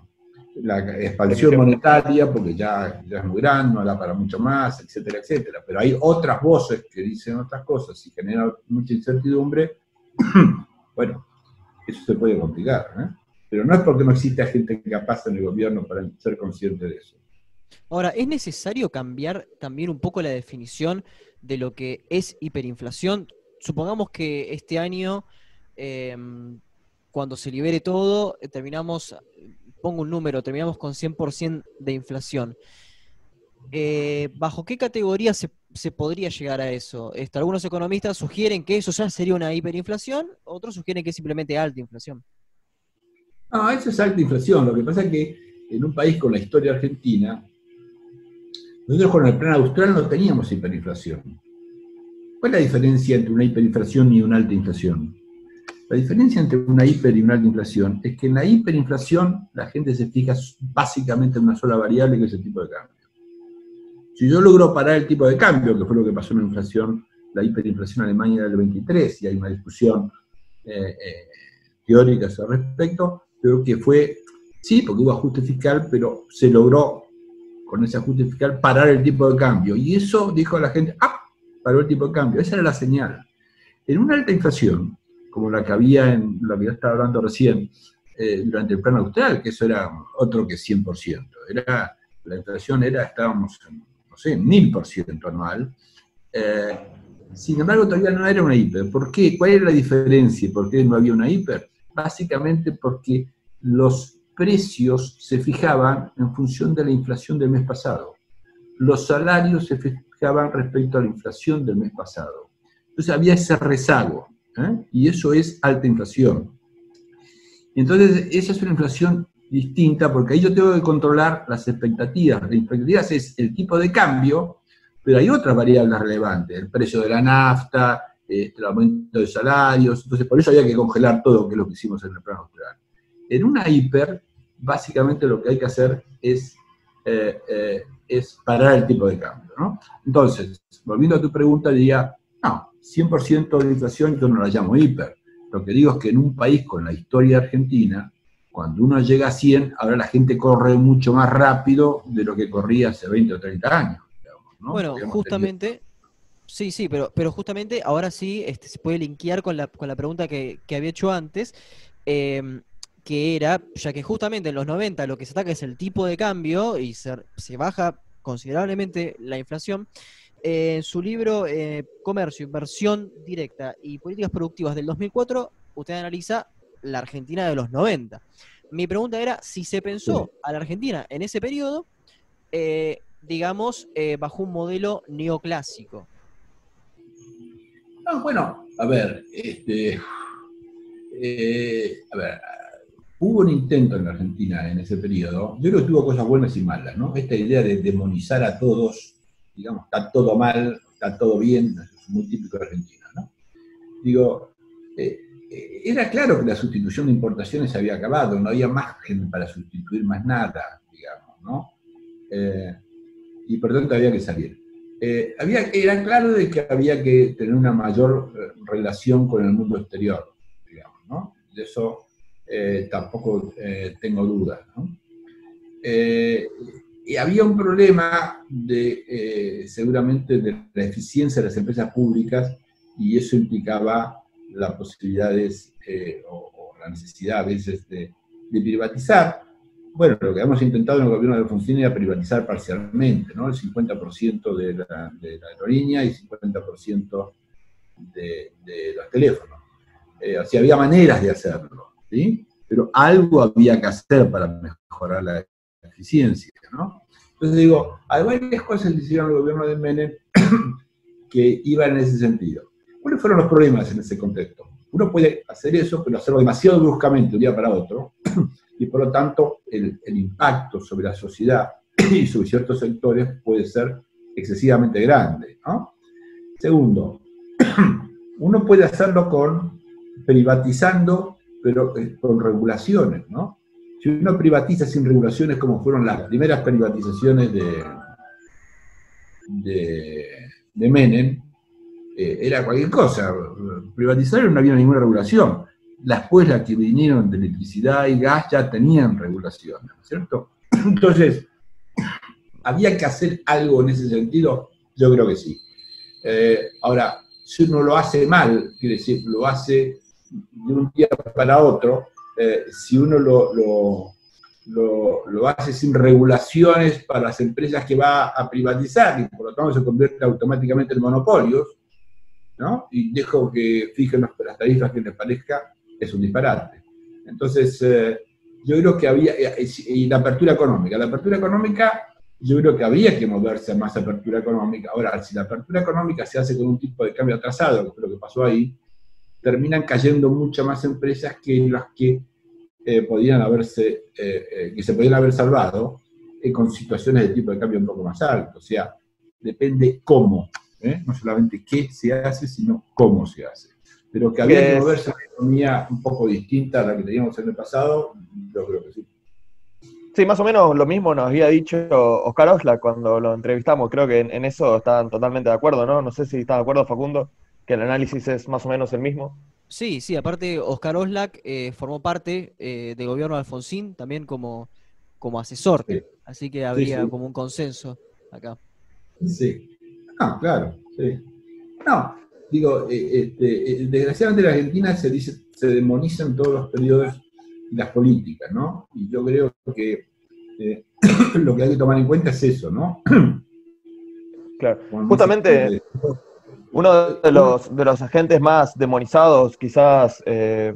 Speaker 2: la expansión monetaria, porque ya, ya es muy grande, no da para mucho más, etcétera, etcétera. Pero hay otras voces que dicen otras cosas y generan mucha incertidumbre bueno, eso se puede complicar, ¿eh? pero no es porque no exista gente capaz en el gobierno para ser consciente de eso.
Speaker 1: Ahora, ¿es necesario cambiar también un poco la definición de lo que es hiperinflación? Supongamos que este año, em, cuando se libere todo, terminamos, pongo un número, terminamos con 100% de inflación. Eh, ¿Bajo qué categoría se podría llegar a eso? Algunos economistas sugieren que eso ya sería una hiperinflación, otros sugieren que es simplemente alta inflación.
Speaker 2: No, eso es alta inflación. Lo que pasa es que en un país con la historia argentina, nosotros con el plan austral no teníamos hiperinflación. ¿Cuál es la diferencia entre una hiperinflación y una alta inflación? La diferencia entre una hiper y una alta inflación es que en la hiperinflación la gente se fija básicamente en una sola variable que es el tipo de cambio. Si yo logro parar el tipo de cambio, que fue lo que pasó en la inflación, la hiperinflación alemana del 23, y hay una discusión eh, eh, teórica al respecto, creo que fue, sí, porque hubo ajuste fiscal, pero se logró con ese ajuste fiscal parar el tipo de cambio. Y eso dijo a la gente, ah, paró el tipo de cambio. Esa era la señal. En una alta inflación, como la que había en lo que yo estaba hablando recién, eh, durante el plan austral, que eso era otro que 100%. Era, la inflación era, estábamos en no sé, mil por ciento anual. Eh, sin embargo, todavía no era una hiper. ¿Por qué? ¿Cuál era la diferencia? ¿Por qué no había una hiper? Básicamente porque los precios se fijaban en función de la inflación del mes pasado. Los salarios se fijaban respecto a la inflación del mes pasado. Entonces había ese rezago, ¿eh? y eso es alta inflación. Entonces, esa es una inflación distinta, porque ahí yo tengo que controlar las expectativas. Las expectativas es el tipo de cambio pero hay otras variables relevantes, el precio de la nafta, este, el aumento de salarios, entonces por eso había que congelar todo, que es lo que hicimos en el plan australiano. En una hiper, básicamente lo que hay que hacer es, eh, eh, es parar el tipo de cambio. Entonces, volviendo a tu pregunta, diría, no, 100% de inflación yo no la llamo hiper. Lo que digo es que en un país con la historia argentina, cuando uno llega a 100, ahora la gente corre mucho más rápido de lo que corría hace 20 o 30 años.
Speaker 1: Bueno, justamente, sí, sí, pero, pero justamente ahora sí este, se puede linkear con la, con la pregunta que, había hecho antes, em, que era, ya que justamente en los 90 lo que se ataca es el tipo de cambio y se, se baja considerablemente la inflación, en su libro eh, Comercio, Inversión Directa y Políticas Productivas del 2004, usted analiza la Argentina de los 90. Mi pregunta era si se pensó a la Argentina en ese periodo, eh, digamos, eh, bajo un modelo neoclásico.
Speaker 2: No, bueno, a ver, este, a ver, hubo un intento en la Argentina en ese periodo, yo creo que tuvo cosas buenas y malas, ¿no? Esta idea de demonizar a todos digamos, está todo mal, está todo bien, es muy típico de Argentina, ¿no? Digo, eh, eh, era claro que la sustitución de importaciones había acabado, no había más gente para sustituir más nada, digamos, ¿no? Eh, y por tanto había que salir. había, era claro de que había que tener una mayor relación con el mundo exterior, digamos, ¿no? De eso tampoco tengo dudas, ¿no? Y había un problema de, eh, seguramente de la eficiencia de las empresas públicas y eso implicaba las posibilidades eh, o, la necesidad a veces de, privatizar. Bueno, lo que hemos intentado en el gobierno de Alfonsín era privatizar parcialmente, ¿no? El 50% de la, de la aerolínea y 50% de, de, los teléfonos. Eh, o sea, había maneras de hacerlo, ¿sí? Pero algo había que hacer para mejorar la eficiencia, ¿no? Entonces digo, hay varias cosas que hicieron el gobierno de Menem que iban en ese sentido. ¿Cuáles fueron los problemas en ese contexto? Uno puede hacer eso, pero hacerlo demasiado bruscamente de un día para otro, y por lo tanto el, el impacto sobre la sociedad y sobre ciertos sectores puede ser excesivamente grande. ¿no? Segundo, uno puede hacerlo con privatizando, pero eh, con regulaciones, ¿no? Si uno privatiza sin regulaciones, como fueron las primeras privatizaciones de, de, Menem, eh, era cualquier cosa. Privatizar no había ninguna regulación. Las pues las que vinieron de electricidad y gas ya tenían regulación, ¿cierto? Entonces, ¿había que hacer algo en ese sentido? Yo creo que sí. Eh, ahora, si uno lo hace mal, quiere decir, lo hace de un día para otro, eh, si uno lo, lo, lo, hace sin regulaciones para las empresas que va a privatizar y por lo tanto se convierte automáticamente en monopolios, ¿no? y dejo que fijen las tarifas que les parezca, es un disparate. Entonces, eh, yo creo que había, eh, y la apertura económica, la apertura económica, yo creo que había que moverse a más apertura económica. Ahora, si la apertura económica se hace con un tipo de cambio atrasado, que es lo que pasó ahí, terminan cayendo muchas más empresas que las que eh, podían haberse, eh, eh, que se podían haber salvado con situaciones de tipo de cambio un poco más alto. O sea, depende cómo, no solamente qué se hace, sino cómo se hace. Pero que había que moverse una economía un poco distinta a la que teníamos en el pasado, yo creo que sí.
Speaker 3: Sí, más o menos lo mismo nos había dicho Oscar Osla cuando lo entrevistamos. Creo que en, eso están totalmente de acuerdo, ¿no? No sé si está de acuerdo, Facundo que el análisis es más o menos el mismo.
Speaker 1: Sí, sí, aparte Oscar Oslak eh, formó parte eh, del gobierno de Alfonsín también como, como asesor, así que habría como un consenso acá.
Speaker 2: Sí, ah, claro, sí. No, digo, eh, este, desgraciadamente en la Argentina se dice, se demonizan todos los periodos y las políticas, ¿no? Y yo creo que lo que hay que tomar en cuenta es eso, ¿no?
Speaker 3: Claro, justamente uno de los, de los agentes más demonizados, quizás eh,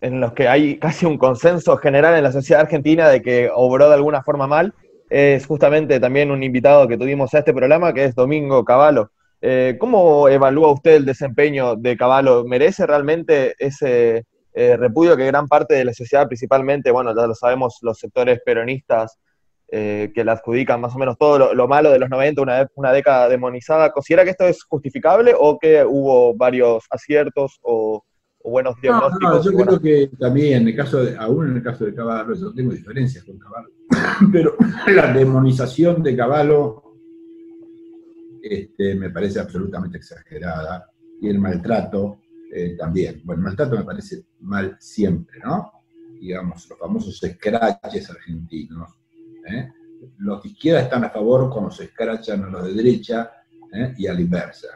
Speaker 3: en los que hay casi un consenso general en la sociedad argentina de que obró de alguna forma mal, es justamente también un invitado que tuvimos a este programa, que es Domingo Cavallo. Eh, ¿Cómo evalúa usted el desempeño de Cavallo? ¿Merece realmente ese eh, repudio que gran parte de la sociedad, principalmente, bueno, ya lo sabemos, los sectores peronistas, eh, que le adjudican más o menos todo lo, malo de los 90, una, una, década demonizada. ¿Considera que esto es justificable o que hubo varios aciertos o, buenos diagnósticos? No,
Speaker 2: yo creo que también, en el caso de, aún en el caso de Caballo, yo tengo diferencias con Caballo, pero la demonización de Caballo este, me parece absolutamente exagerada y el maltrato eh, también. Bueno, el maltrato me parece mal siempre, ¿no? Digamos, los famosos escraches argentinos. ¿Eh? Los de izquierda están a favor cuando se escrachan a los de derecha ¿eh? y a la inversa.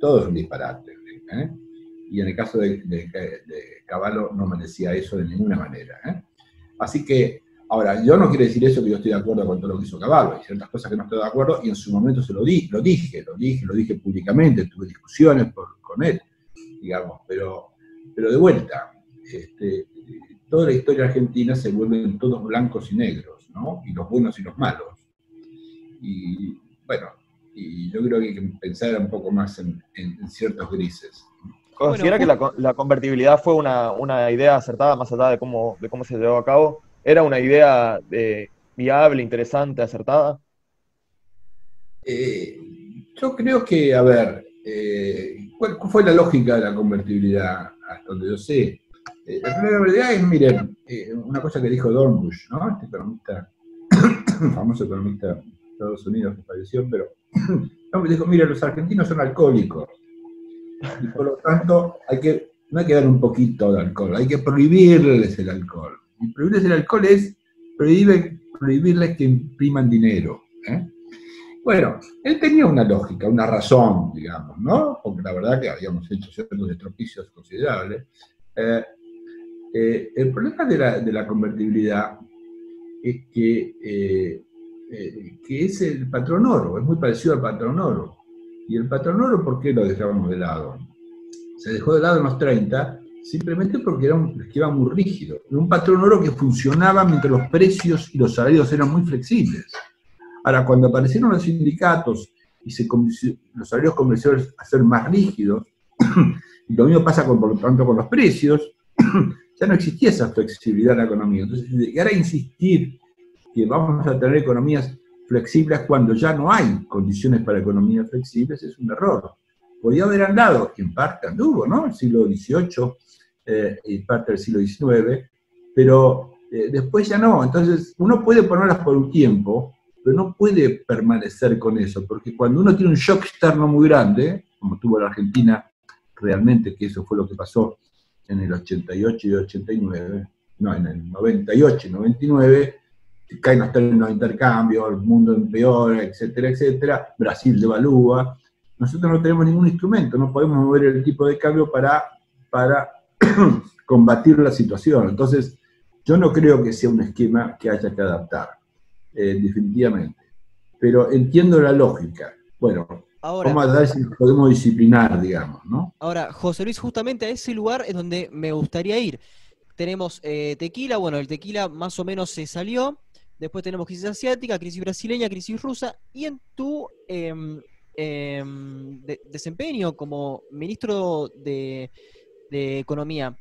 Speaker 2: Todo es un disparate. Y en el caso de, de, Caballo no merecía eso de ninguna manera. Así que Ahora, yo no quiero decir eso que yo estoy de acuerdo con todo lo que hizo Caballo, hay ciertas cosas que no estoy de acuerdo y en su momento se lo, di, lo dije, lo dije, lo dije públicamente, tuve discusiones con él, digamos, pero, pero de vuelta, este, toda la historia argentina se vuelven todos blancos y negros, ¿no? Y los buenos y los malos. Y bueno, y yo creo que hay que pensar un poco más en, ciertos grises.
Speaker 3: ¿Considera que la, convertibilidad fue una, una, idea acertada más allá de cómo, de cómo se llevó a cabo? ¿Era una idea eh, viable, interesante, acertada?
Speaker 2: Eh, yo creo que, a ver, eh, ¿cuál fue la lógica de la convertibilidad? Hasta donde yo sé. La realidad es, miren, una cosa que dijo Dornbush, ¿no? Este economista, famoso economista de Estados Unidos que falleció, pero dijo, mire, los argentinos son alcohólicos. Y por lo tanto, hay que, no hay que dar un poquito de alcohol, hay que prohibirles el alcohol. Y prohibirles el alcohol es prohibirles que impriman dinero. ¿eh? Bueno, él tenía una lógica, una razón, digamos, ¿no? Porque la verdad que habíamos hecho ciertos estropicios considerables. Eh, eh, el problema de la, convertibilidad es que, que es el patrón oro, es muy parecido al patrón oro. ¿Y el patrón oro por qué lo dejábamos de lado? Se dejó de lado en los 30 simplemente porque era un esquema muy rígido. Era un patrón oro que funcionaba mientras los precios y los salarios eran muy flexibles. Ahora, cuando aparecieron los sindicatos y los salarios comenzaron a ser más rígidos, y lo mismo pasa por lo tanto con los precios, ya no existía esa flexibilidad en la economía. Entonces, llegar a insistir que vamos a tener economías flexibles cuando ya no hay condiciones para economías flexibles es un error. Podía haber andado, en parte anduvo, ¿no? El siglo XVIII eh, y parte del siglo XIX, pero eh, después ya no. Entonces, uno puede ponerlas por un tiempo, pero no puede permanecer con eso, porque cuando uno tiene un shock externo muy grande, como tuvo la Argentina realmente, que eso fue lo que pasó en el 88 y el 89, no, en el 98 y 99, caen los términos de intercambio, el mundo empeora, etcétera, etcétera, Brasil devalúa, nosotros no tenemos ningún instrumento, no podemos mover el tipo de cambio para, para combatir la situación. Entonces, yo no creo que sea un esquema que haya que adaptar, eh, definitivamente. Pero entiendo la lógica. Bueno, vamos a si podemos disciplinar, digamos, ¿no?
Speaker 1: Ahora, José Luis, justamente a ese lugar es donde me gustaría ir. Tenemos eh, tequila, bueno, el tequila más o menos se salió. Después tenemos crisis asiática, crisis brasileña, crisis rusa. Y en tu em, em, desempeño como ministro de de economía.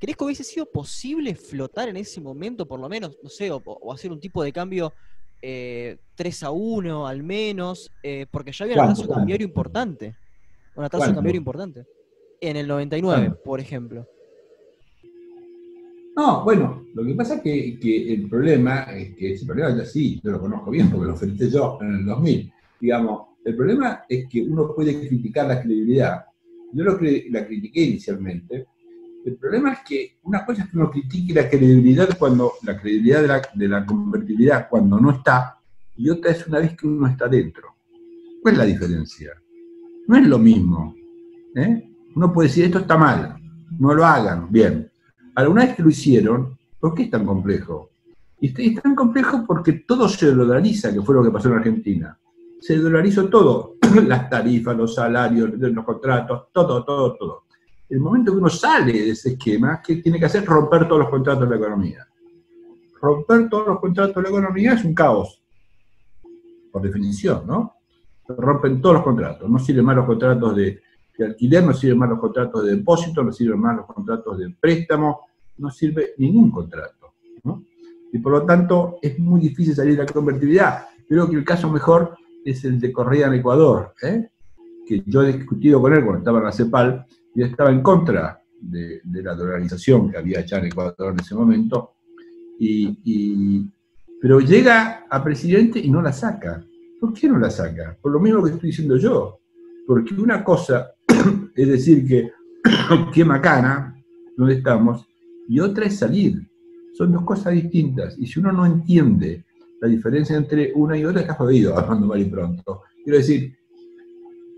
Speaker 1: ¿Crees que hubiese sido posible flotar en ese momento, por lo menos, no sé, o, hacer un tipo de cambio 3 eh, a 1 al menos? Eh, porque ya había un atraso cambiario importante. Un atraso cambiario importante. En el 99, por ejemplo.
Speaker 2: No, bueno, lo que pasa es que, el problema es que ese problema ya sí, yo lo conozco bien porque lo enfrenté yo en el 2000. Digamos, el problema es que uno puede criticar la credibilidad, yo lo la critiqué inicialmente. El problema es que una cosa es que uno critique la credibilidad cuando la credibilidad de la, convertibilidad cuando no está, y otra es una vez que uno está dentro. ¿Cuál es la diferencia? No es lo mismo. ¿eh? Uno puede decir, esto está mal, no lo hagan, bien. Alguna vez que lo hicieron, ¿por qué es tan complejo? Es tan complejo porque todo se dolariza, que fue lo que pasó en Argentina. Se dolarizó todo. las tarifas, los salarios, los contratos, todo, todo, todo. El momento que uno sale de ese esquema, ¿qué tiene que hacer? Romper todos los contratos de la economía. Romper todos los contratos de la economía es un caos, por definición, ¿no? rompen todos los contratos. No sirven más los contratos de, alquiler, no sirven más los contratos de depósito, no sirven más los contratos de préstamo, no sirve ningún contrato. ¿no? y por lo tanto es muy difícil salir de la convertibilidad. Creo que el caso mejor es el de Correa en Ecuador, ¿eh? que yo he discutido con él cuando estaba en la CEPAL y estaba en contra de, la dolarización que había ya en Ecuador en ese momento, y, pero llega a presidente y no la saca. ¿Por qué no la saca? Por lo mismo que estoy diciendo yo. Porque una cosa es decir que qué macana, donde estamos, y otra es salir. Son dos cosas distintas. Y si uno no entiende la diferencia entre una y otra, está jodido, hablando mal y pronto. Quiero decir,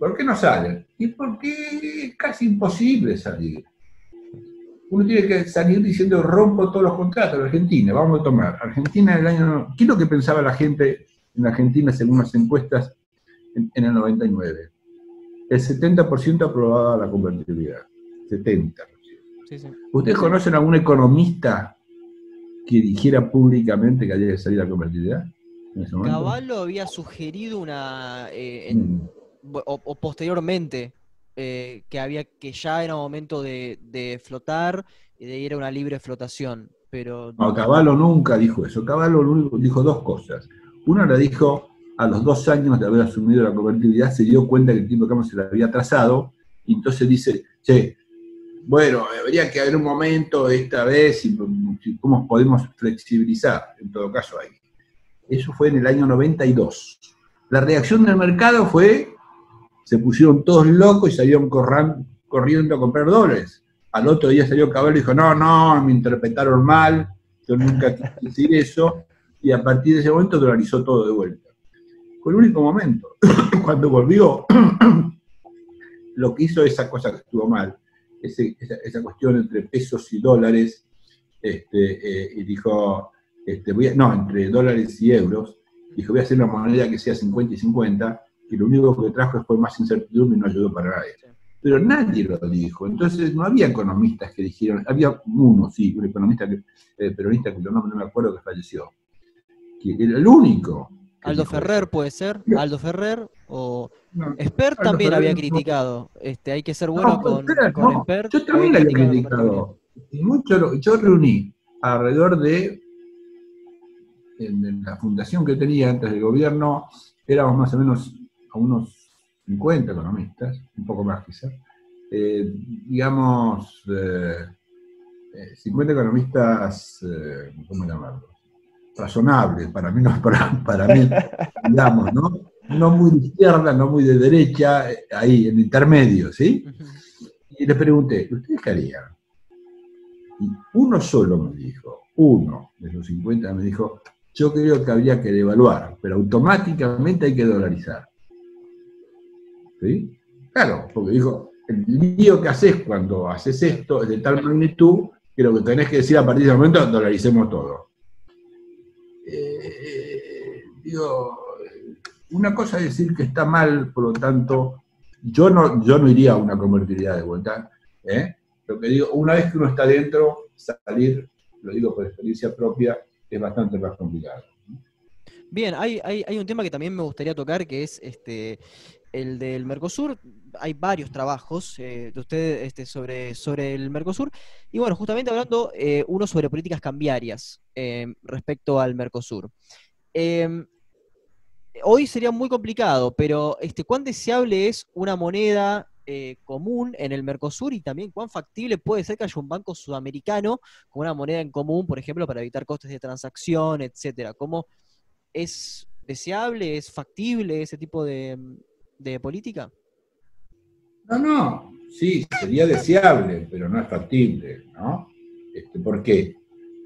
Speaker 2: ¿por qué no salen? Y porque es casi imposible salir uno tiene que salir diciendo rompo todos los contratos. Argentina, vamos a tomar. Argentina en el año. ¿Qué es lo que pensaba la gente en Argentina según las encuestas en, el 99? El 70% aprobaba la convertibilidad. 70%. ¿Ustedes conocen a algún economista que dijera públicamente que había que salir a la convertibilidad?
Speaker 1: Caballo había sugerido una. Eh, mm. O posteriormente eh, que había que ya era momento de, flotar y de ir a una libre flotación. Pero...
Speaker 2: No, Caballo nunca dijo eso. Caballo dijo dos cosas. Una la dijo a los dos años de haber asumido la convertibilidad, se dio cuenta que el tipo de cambio se le había atrasado, y entonces dice, che, bueno, habría que haber un momento esta vez y, cómo podemos flexibilizar, en todo caso ahí. Eso fue en el año 92. La reacción del mercado fue se pusieron todos locos y salieron corriendo a comprar dólares. Al otro día salió Caballo y dijo, no, no, me interpretaron mal, yo nunca quise decir eso, y a partir de ese momento dolarizó todo de vuelta. Fue el único momento. Cuando volvió, lo que hizo esa cosa que estuvo mal, esa, cuestión entre pesos y dólares, este, eh, y dijo, este, no, entre dólares y euros, dijo, voy a hacer una moneda que sea 50 y 50, y lo único que trajo fue más incertidumbre y no ayudó para nadie. Pero nadie lo dijo. Entonces no había economistas que dijeron, había uno, sí, un economista que, eh, peronista que no, no me acuerdo que falleció, que era el único.
Speaker 1: Aldo Ferrer puede ser, Aldo Ferrer o Expert también había criticado. Este, hay que ser bueno con, Expert.
Speaker 2: Yo también había criticado. Y mucho, yo reuní alrededor de en la fundación que tenía antes del gobierno, éramos más o menos a unos 50 economistas, un poco más quizás, eh, digamos, 50 eh, eh, economistas, ¿cómo llamarlos? Razonables, para mí, no, para, para mí, digamos, ¿no? No muy de izquierda, no muy de derecha, ahí, en intermedio, ¿sí? Y le pregunté, ¿ustedes qué harían? Y uno solo me dijo, uno de los 50 me dijo, yo creo que habría que devaluar, pero automáticamente hay que dolarizar. ¿Sí? Claro, porque dijo, el lío que haces cuando haces esto es de tal magnitud que lo que tenés que decir a partir de ese momento, dolaricemos todo. Eh, digo, una cosa es decir que está mal, por lo tanto, yo no, yo no iría a una convertibilidad de vuelta. ¿eh? Lo que digo, una vez que uno está dentro, salir, lo digo por experiencia propia, es bastante más complicado.
Speaker 1: Bien, hay, hay, hay, un tema que también me gustaría tocar, que es este, el del Mercosur. Hay varios trabajos eh, de ustedes este, sobre, sobre el Mercosur. Y bueno, justamente hablando eh, uno sobre políticas cambiarias eh, respecto al Mercosur. Em, hoy sería muy complicado, pero este, ¿cuán deseable es una moneda común en el Mercosur y también cuán factible puede ser que haya un banco sudamericano con una moneda en común, por ejemplo, para evitar costes de transacción, etcétera? ¿Cómo es deseable, es factible ese tipo de, de política?
Speaker 2: No, no, sí, sería deseable, pero no es factible, ¿no? Este, ¿Por qué?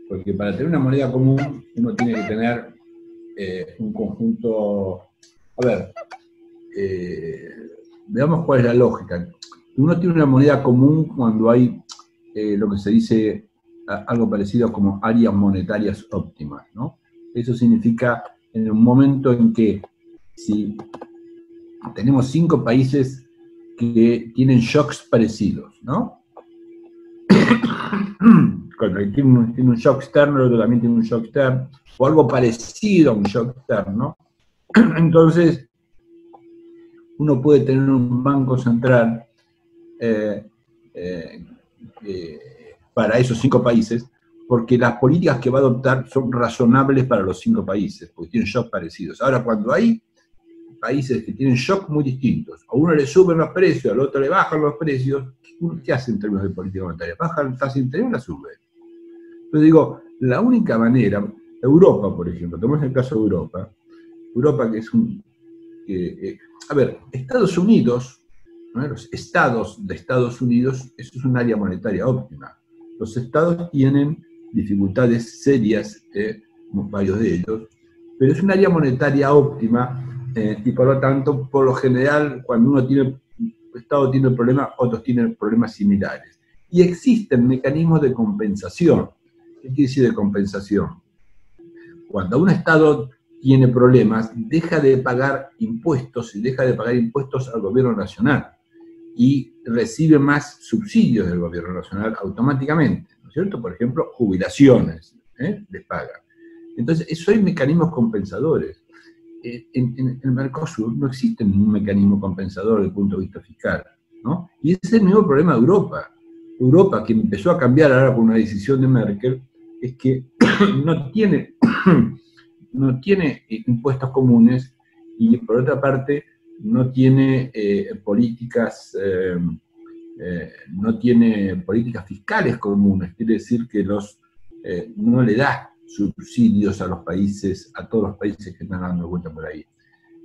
Speaker 2: Porque para tener una moneda común uno tiene que tener eh, un conjunto, a ver, eh, veamos cuál es la lógica. Uno tiene una moneda común cuando hay eh, lo que se dice algo parecido como áreas monetarias óptimas, ¿no? Eso significa en un momento en que si tenemos cinco países que tienen shocks parecidos, ¿no? Cuando tiene un, tiene un shock externo, el otro también tiene un shock externo, o algo parecido a un shock externo. Entonces, uno puede tener un banco central eh, eh, eh, para esos cinco países, porque las políticas que va a adoptar son razonables para los cinco países, porque tienen shocks parecidos. Ahora, cuando hay países que tienen shocks muy distintos, a uno le suben los precios, al otro le bajan los precios, ¿qué hace en términos de política monetaria? Baja la tasa o la sube. Entonces digo, la única manera, Europa, por ejemplo, tomemos el caso de Europa, Europa que es un... Eh, a ver, Estados Unidos, los estados de Estados Unidos, eso es un área monetaria óptima. Los estados tienen dificultades serias, eh, varios de ellos, pero es un área monetaria óptima eh, y por lo tanto, por lo general, cuando uno tiene, Estado tiene un problema, otros tienen problemas similares. Y existen mecanismos de compensación. ¿Qué quiere decir de compensación? Cuando un Estado tiene problemas, deja de pagar impuestos y deja de pagar impuestos al gobierno nacional y recibe más subsidios del gobierno nacional automáticamente. ¿cierto? Por ejemplo, jubilaciones, ¿eh? les pagan. Entonces, eso hay mecanismos compensadores. Eh, en, el Mercosur no existe ningún mecanismo compensador desde el punto de vista fiscal, ¿no? Y ese es el mismo problema de Europa. Europa, que empezó a cambiar ahora por una decisión de Merkel, es que no tiene, no tiene impuestos comunes y por otra parte no tiene eh, políticas eh, no tiene políticas fiscales comunes, quiere decir que los, eh, no le da subsidios a los países, a todos los países que están dando vuelta por ahí.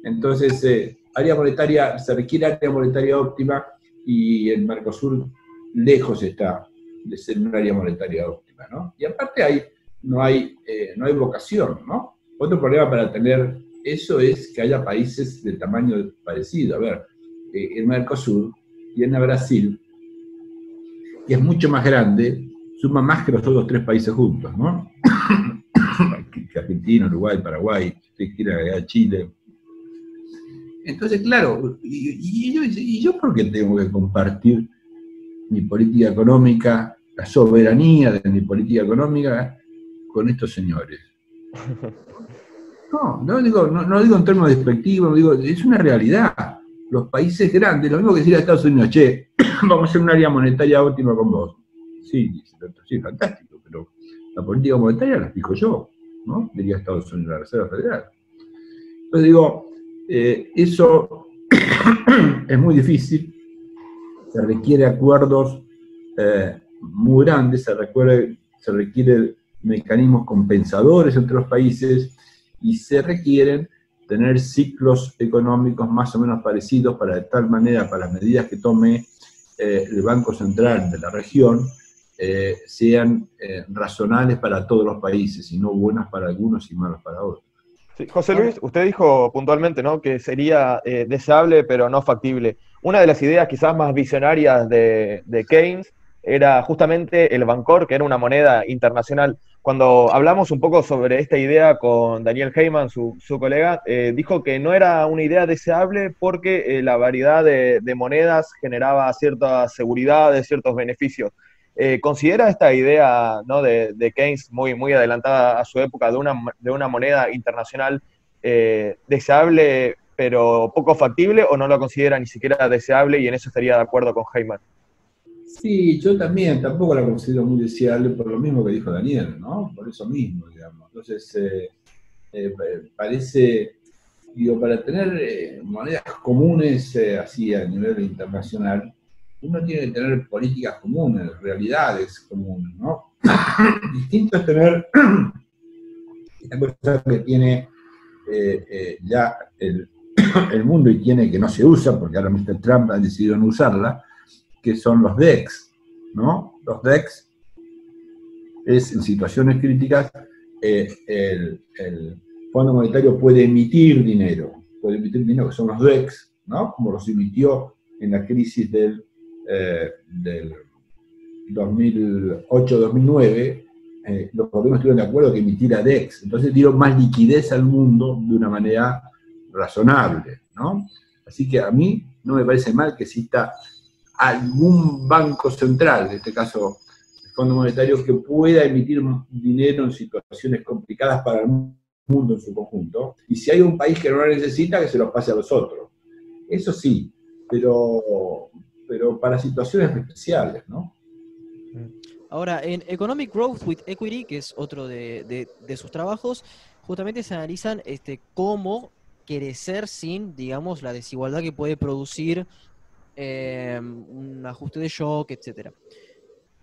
Speaker 2: Entonces, eh, área monetaria, se requiere área monetaria óptima y el Mercosur lejos está de ser un área monetaria óptima, ¿no? Y aparte hay, no, hay, no hay vocación, ¿no? Otro problema para tener eso es que haya países de tamaño parecido. A ver, el Mercosur tiene a Brasil, y es mucho más grande, suma más que los otros tres países juntos, ¿no? Argentina, Uruguay, Paraguay, si quiere Chile. Entonces, claro, y, yo, y, yo, por qué tengo que compartir mi política económica, la soberanía de mi política económica con estos señores? No, no digo, no, no digo en términos despectivos, digo, es una realidad los países grandes, lo mismo que decir a Estados Unidos, che, vamos a hacer un área monetaria óptima con vos. Sí, sí, fantástico, pero la política monetaria la fijo yo, Diría Estados Unidos, la Reserva Federal. Entonces digo, eh, eso es muy difícil, se requiere acuerdos eh, muy grandes, se requiere, se requiere mecanismos compensadores entre los países y se requieren tener ciclos económicos más o menos parecidos para de tal manera, para las medidas que tome eh, el Banco Central de la región, eh, sean eh, razonables para todos los países y no buenas para algunos y malas para otros.
Speaker 3: José Luis, usted dijo puntualmente ¿no? que sería deseable pero no factible. Una de las ideas quizás más visionarias de, de Keynes era justamente el Bancor, que era una moneda internacional. Cuando hablamos un poco sobre esta idea con Daniel Heyman, su, colega, eh, dijo que no era una idea deseable porque eh, la variedad de, monedas generaba ciertas seguridades, ciertos beneficios. Eh, ¿Considera esta idea ¿no? de, Keynes muy, muy adelantada a su época de una, de una moneda internacional deseable pero poco factible o no lo considera ni siquiera deseable y en eso estaría de acuerdo con Heyman?
Speaker 2: Sí, yo también, tampoco la considero muy deseable por lo mismo que dijo Daniel, ¿no? Por eso mismo, digamos. Entonces, eh, eh, parece, digo, para tener eh, monedas comunes así a nivel internacional, uno tiene que tener políticas comunes, realidades comunes, ¿no? Distinto es tener esta cosa que tiene ya el, el mundo y tiene que no se usa, porque ahora Mr. Trump ha decidido no usarla, que son los DEX, ¿no? Los DEX es en situaciones críticas eh, el, Fondo Monetario puede emitir dinero, puede emitir dinero, que son los DEX, ¿no? Como los emitió en la crisis del, eh, del 2008-2009, eh, los gobiernos estuvieron de acuerdo que emitiera DEX, entonces dieron más liquidez al mundo de una manera razonable, ¿no? Así que a mí no me parece mal que exista algún banco central, en este caso el Fondo Monetario, que pueda emitir dinero en situaciones complicadas para el mundo en su conjunto. Y si hay un país que no lo necesita, que se lo pase a los otros. Eso sí, pero, pero para situaciones especiales, ¿no?
Speaker 1: Ahora, en Economic Growth with Equity, que es otro de, sus trabajos, justamente se analizan este, cómo crecer sin, digamos, la desigualdad que puede producir em, un ajuste de shock, etcétera.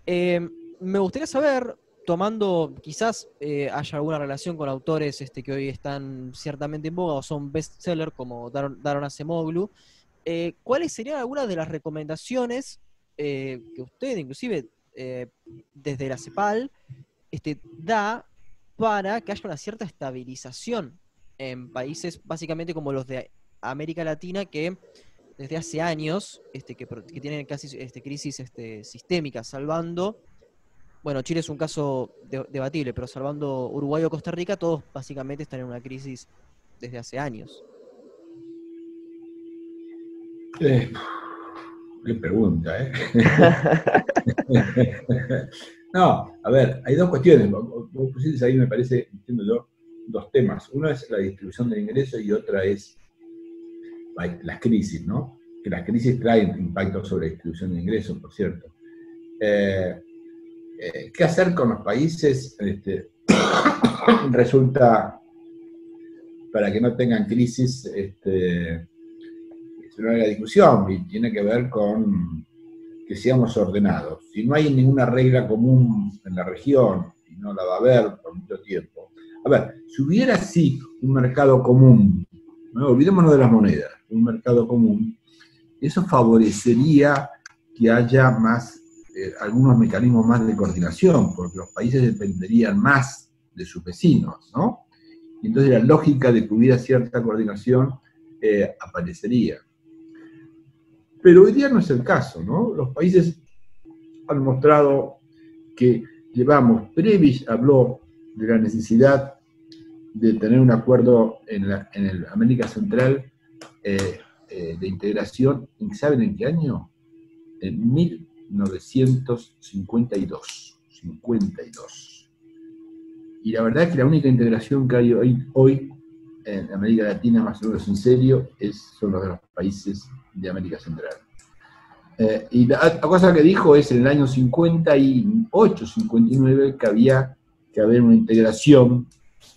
Speaker 1: Em, me gustaría saber, tomando, quizás eh, haya alguna relación con autores este, que hoy están ciertamente en boga o son bestsellers como Daron Acemoglu, eh, ¿cuáles serían algunas de las recomendaciones eh, que usted, inclusive eh, desde la CEPAL, este, da para que haya una cierta estabilización en países básicamente como los de América Latina que desde hace años este, que, tienen casi este, crisis este, sistémicas, salvando, bueno, Chile es un caso debatible, pero salvando Uruguay o Costa Rica, todos básicamente están en una crisis desde hace años.
Speaker 2: Eh, Qué pregunta, ¿eh? no, a ver, hay dos cuestiones. Vos pusiste ahí, me parece, entiendo yo, dos temas. Uno es la distribución del ingreso y otra es las crisis, ¿no? Que las crisis traen impacto sobre la distribución de ingresos, por cierto. Eh, eh, ¿Qué hacer con los países? Este, resulta, para que no tengan crisis, este, no la discusión y tiene que ver con que seamos ordenados. Si no hay ninguna regla común en la región, y no la va a haber por mucho tiempo. A ver, si hubiera así un mercado común, ¿no? olvidémonos de las monedas, un mercado común, eso favorecería que haya más, eh, algunos mecanismos más de coordinación, porque los países dependerían más de sus vecinos, ¿no? Y entonces la lógica de que hubiera cierta coordinación eh, aparecería. Pero hoy día no es el caso, ¿no? Los países han mostrado que llevamos, Previs habló de la necesidad de tener un acuerdo en, la, en América Central eh, eh, de integración, ¿saben en qué año? En 1952. 52. Y la verdad es que la única integración que hay hoy, hoy en América Latina, más o menos en serio, es, son los de los países de América Central. Eh, y la, cosa que dijo es en el año 58, 59, que había que haber una integración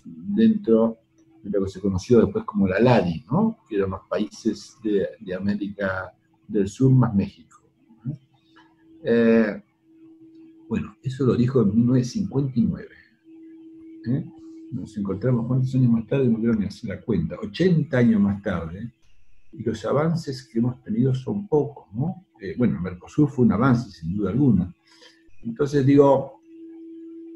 Speaker 2: dentro de lo que se conoció después como la LADI, ¿no? que eran los países de, América del Sur más México. Eh, bueno, eso lo dijo en 1959. ¿eh? Nos encontramos cuántos años más tarde, no quiero ni hacer la cuenta, 80 años más tarde, y los avances que hemos tenido son pocos, ¿no? Eh, bueno, Mercosur fue un avance, sin duda alguna. Entonces digo,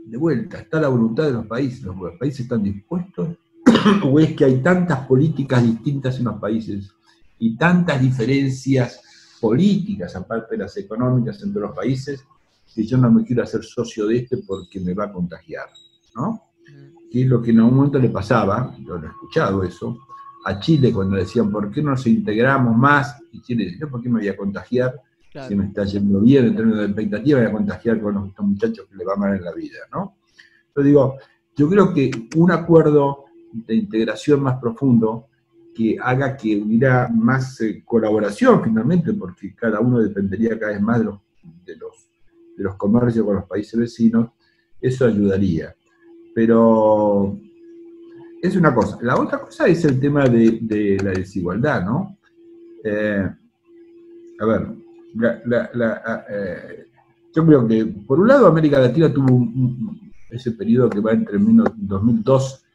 Speaker 2: de vuelta, está la voluntad de los países, los países están dispuestos, o es que hay tantas políticas distintas en los países y tantas diferencias políticas, aparte de las económicas entre los países, que yo no me quiero hacer socio de este porque me va a contagiar, ¿no? Que es lo que en algún momento le pasaba, yo lo he escuchado eso, a Chile cuando decían, ¿por qué no nos integramos más? Y Chile decía, ¿por qué me voy a contagiar? Si me está yendo bien en términos de expectativa, voy a contagiar con estos muchachos que le va mal en la vida, ¿no? Yo digo, yo creo que un acuerdo de integración más profundo que haga que hubiera más eh, colaboración finalmente, porque cada uno dependería cada vez más de los, de los, de los comercios con los países vecinos, eso ayudaría. Pero es una cosa. La otra cosa es el tema de, la desigualdad, ¿no? Eh, a ver, eh, yo creo que, por un lado, América Latina tuvo ese periodo que va entre el 2002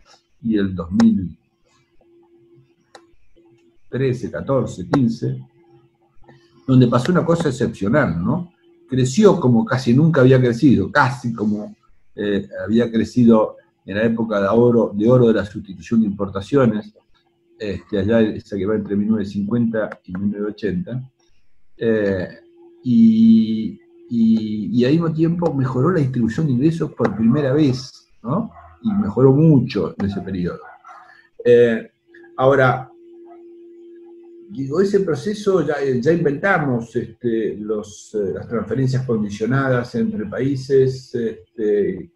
Speaker 2: y el 2013, 14, 15, donde pasó una cosa excepcional, ¿no? Creció como casi nunca había crecido, casi como eh, había crecido en la época de oro de, la sustitución de importaciones, este, allá esa que va entre 1950 y 1980, eh, y, y, al mismo tiempo mejoró la distribución de ingresos por primera vez, ¿no? Y mejoró mucho en ese periodo. Eh, ahora, digo, ese proceso ya, inventamos este, eh, las transferencias condicionadas entre países, este,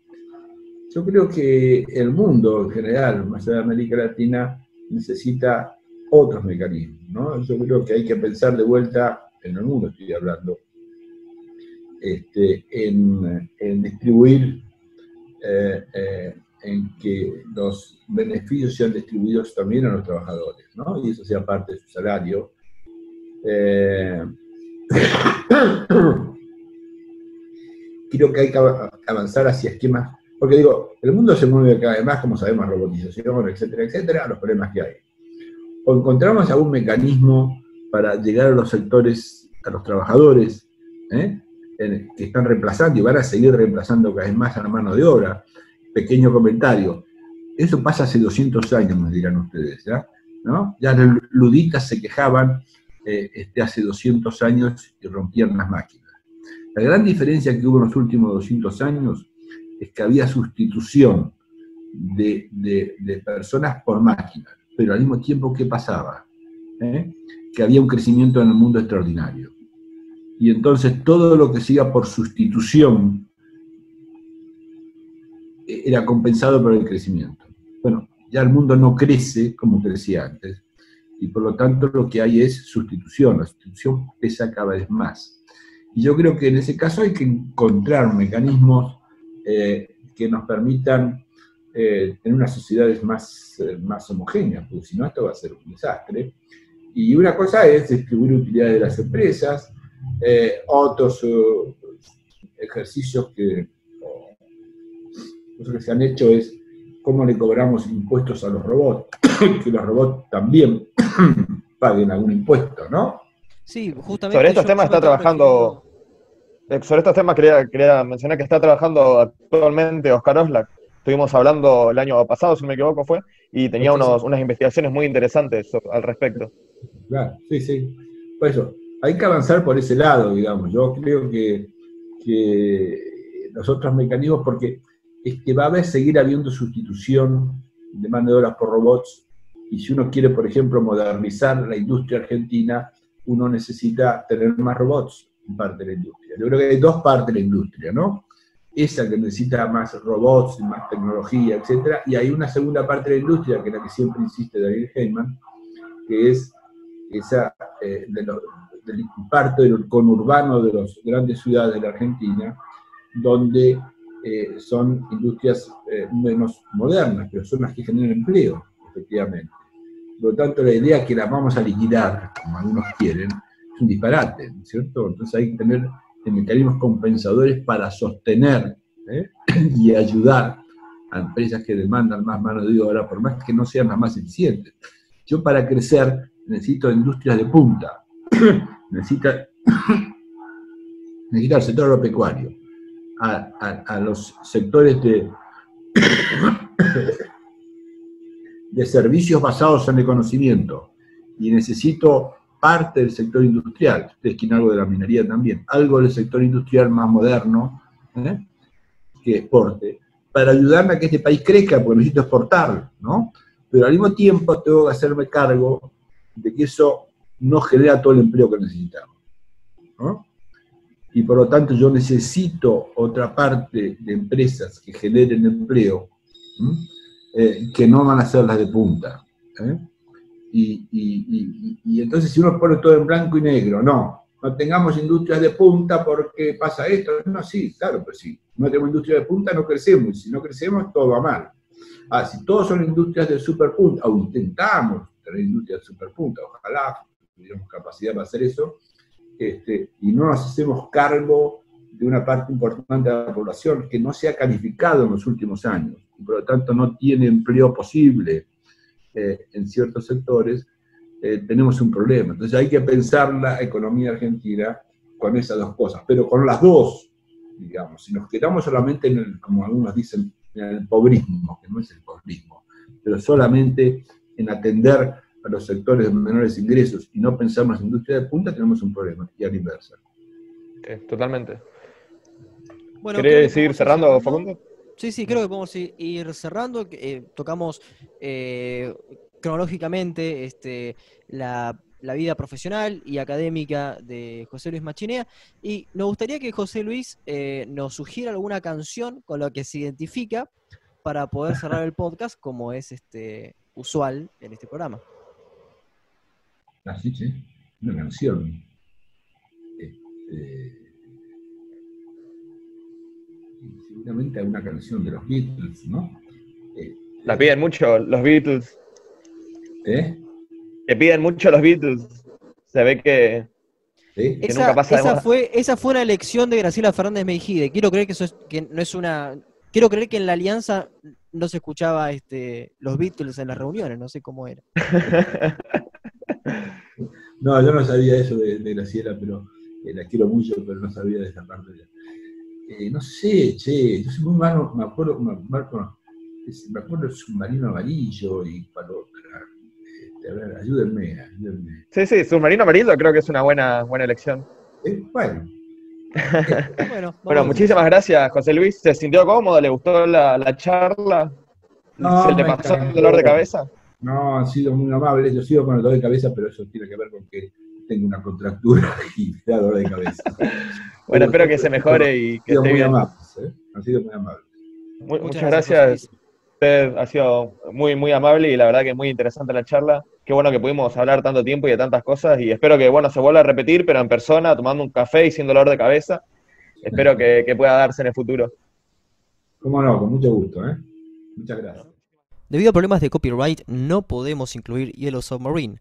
Speaker 2: yo creo que el mundo en general, más allá de América Latina, necesita otros mecanismos. ¿no? Yo creo que hay que pensar de vuelta, en el mundo estoy hablando, este, en, distribuir, eh, eh, en que los beneficios sean distribuidos también a los trabajadores, ¿no? Y eso sea parte de su salario. creo que hay que avanzar hacia esquemas, porque digo, el mundo se mueve cada vez más, como sabemos, robotización, etcétera, etcétera, los problemas que hay. O encontramos algún mecanismo para llegar a los sectores, a los trabajadores, ¿eh? que están reemplazando y van a seguir reemplazando cada vez más a la mano de obra. Pequeño comentario. Eso pasa hace 200 años, me dirán ustedes, ¿ya? ¿No? Ya los luditas se quejaban eh, este, hace 200 años y rompían las máquinas. La gran diferencia que hubo en los últimos 200 años es que había sustitución de, personas por máquinas, pero al mismo tiempo, ¿qué pasaba? ¿Eh? Que había un crecimiento en el mundo extraordinario. Y entonces todo lo que siga por sustitución eh, era compensado por el crecimiento. Bueno, ya el mundo no crece como crecía antes, y por lo tanto lo que hay es sustitución, la sustitución pesa cada vez más. Y yo creo que en ese caso hay que encontrar mecanismos eh, que nos permitan eh, tener unas sociedades más, eh, más homogéneas, porque si no esto va a ser un desastre. Y una cosa es distribuir utilidades de las empresas, otros ejercicios que, que se han hecho es cómo le cobramos impuestos a los robots, que los robots también paguen algún impuesto, ¿no?
Speaker 3: Sí, justamente. Sobre estos temas está trabajando. Eh, sobre estos temas quería, quería mencionar que está trabajando actualmente Oscar Oslak. Estuvimos hablando el año pasado, si no me equivoco, fue, y tenía unos, unas investigaciones muy interesantes al respecto.
Speaker 2: Claro, sí, sí. Por eso, hay que avanzar por ese lado, digamos. Yo creo que, que los otros mecanismos, porque es que va a haber, seguir habiendo sustitución de mano de obra por robots, y si uno quiere, por ejemplo, modernizar la industria argentina, uno necesita tener más robots parte de la industria. Yo creo que hay dos partes de la industria, ¿no? Esa que necesita más robots, más tecnología, etc. Y hay una segunda parte de la industria, que es la que siempre insiste David Heyman, que es esa eh, de del parte del conurbano de las grandes ciudades de la Argentina, donde eh, son industrias eh, menos modernas, pero son las que generan empleo, efectivamente. Por lo tanto, la idea que las vamos a liquidar, como algunos quieren, es un disparate, ¿cierto? Entonces hay que tener mecanismos compensadores para sostener ¿eh? y ayudar a empresas que demandan más mano de obra, por más que no sean las más eficientes. Yo para crecer necesito industrias de punta, necesito, necesito al sector agropecuario, a, a los sectores de de servicios basados en el conocimiento y necesito parte del sector industrial, ustedes algo de la minería también, algo del sector industrial más moderno ¿eh? que exporte, para ayudarme a que este país crezca, porque necesito exportar, ¿no? Pero al mismo tiempo tengo que hacerme cargo de que eso no genera todo el empleo que necesitamos. Y por lo tanto yo necesito otra parte de empresas que generen empleo, eh, que no van a ser las de punta. ¿eh? Y, entonces si uno pone todo en blanco y negro, no, no tengamos industrias de punta porque pasa esto, no, sí, claro, pues sí, no tenemos industria de punta, no crecemos, y si no crecemos, todo va mal. Ah, si todos son industrias de superpunta, o intentamos tener industrias de superpunta, ojalá tuviéramos capacidad para hacer eso, este, y no nos hacemos cargo de una parte importante de la población que no se ha calificado en los últimos años y por lo tanto no tiene empleo posible eh, en ciertos sectores, eh, tenemos un problema. Entonces hay que pensar la economía argentina con esas dos cosas, pero con las dos, digamos. Si nos quedamos solamente en el, como algunos dicen, en el pobrismo, que no es el pobrismo, pero solamente en atender a los sectores de menores ingresos y no pensamos en industria de punta, tenemos un problema, y a la inversa.
Speaker 3: totalmente. Bueno, ¿Querés seguir cerrando, Facundo?
Speaker 1: Sí, sí, creo que podemos ir cerrando. Eh, tocamos eh, cronológicamente este, la, vida profesional y académica de José Luis Machinea. Y nos gustaría que José Luis eh, nos sugiera alguna canción con la que se identifica para poder cerrar el podcast, como es este usual en este programa.
Speaker 2: Así, sí, una canción. Este, seguramente alguna canción de los Beatles, ¿no?
Speaker 3: Eh, la piden mucho los Beatles. ¿Eh? Que piden mucho los Beatles. Se ve que,
Speaker 1: esa, nunca pasa esa fue, esa fue una elección de Graciela Fernández Meijide. Quiero creer que eso es, que no es una. Quiero creer que en la alianza no se escuchaba este, los Beatles en las reuniones, no sé cómo era.
Speaker 2: no, yo no sabía eso de, Graciela, pero eh, la quiero mucho, pero no sabía de esa parte. Eh, no sé, che, yo soy muy malo, me acuerdo, me, me acuerdo del submarino amarillo y cuando este, a ver, ayúdenme, ayúdenme.
Speaker 3: Sí, sí, submarino amarillo creo que es una buena, buena elección.
Speaker 2: Eh, bueno.
Speaker 3: bueno, muchísimas gracias, José Luis. ¿Se sintió cómodo? ¿Le gustó la, charla? ¿Se le pasó el dolor de cabeza?
Speaker 2: No, han sido muy amables. Yo sigo con el dolor de cabeza, pero eso tiene que ver con que tengo una contractura y me da dolor de cabeza.
Speaker 3: Bueno, espero que se mejore y que esté bien. Amables, ¿eh? Han sido muy amables. muchas, gracias. Usted ha sido muy, muy amable y la verdad que es muy interesante la charla. Qué bueno que pudimos hablar tanto tiempo y de tantas cosas y espero que, bueno, se vuelva a repetir, pero en persona, tomando un café y sin dolor de cabeza. Espero que, pueda darse en el futuro.
Speaker 2: Cómo no, con mucho gusto, ¿eh? Muchas gracias.
Speaker 1: Debido a problemas de copyright, no podemos incluir Yellow Submarine,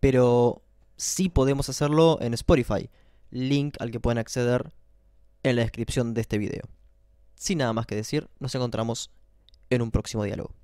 Speaker 1: pero sí podemos hacerlo en Spotify, link al que pueden acceder en la descripción de este video. Sin nada más que decir, nos encontramos en un próximo diálogo.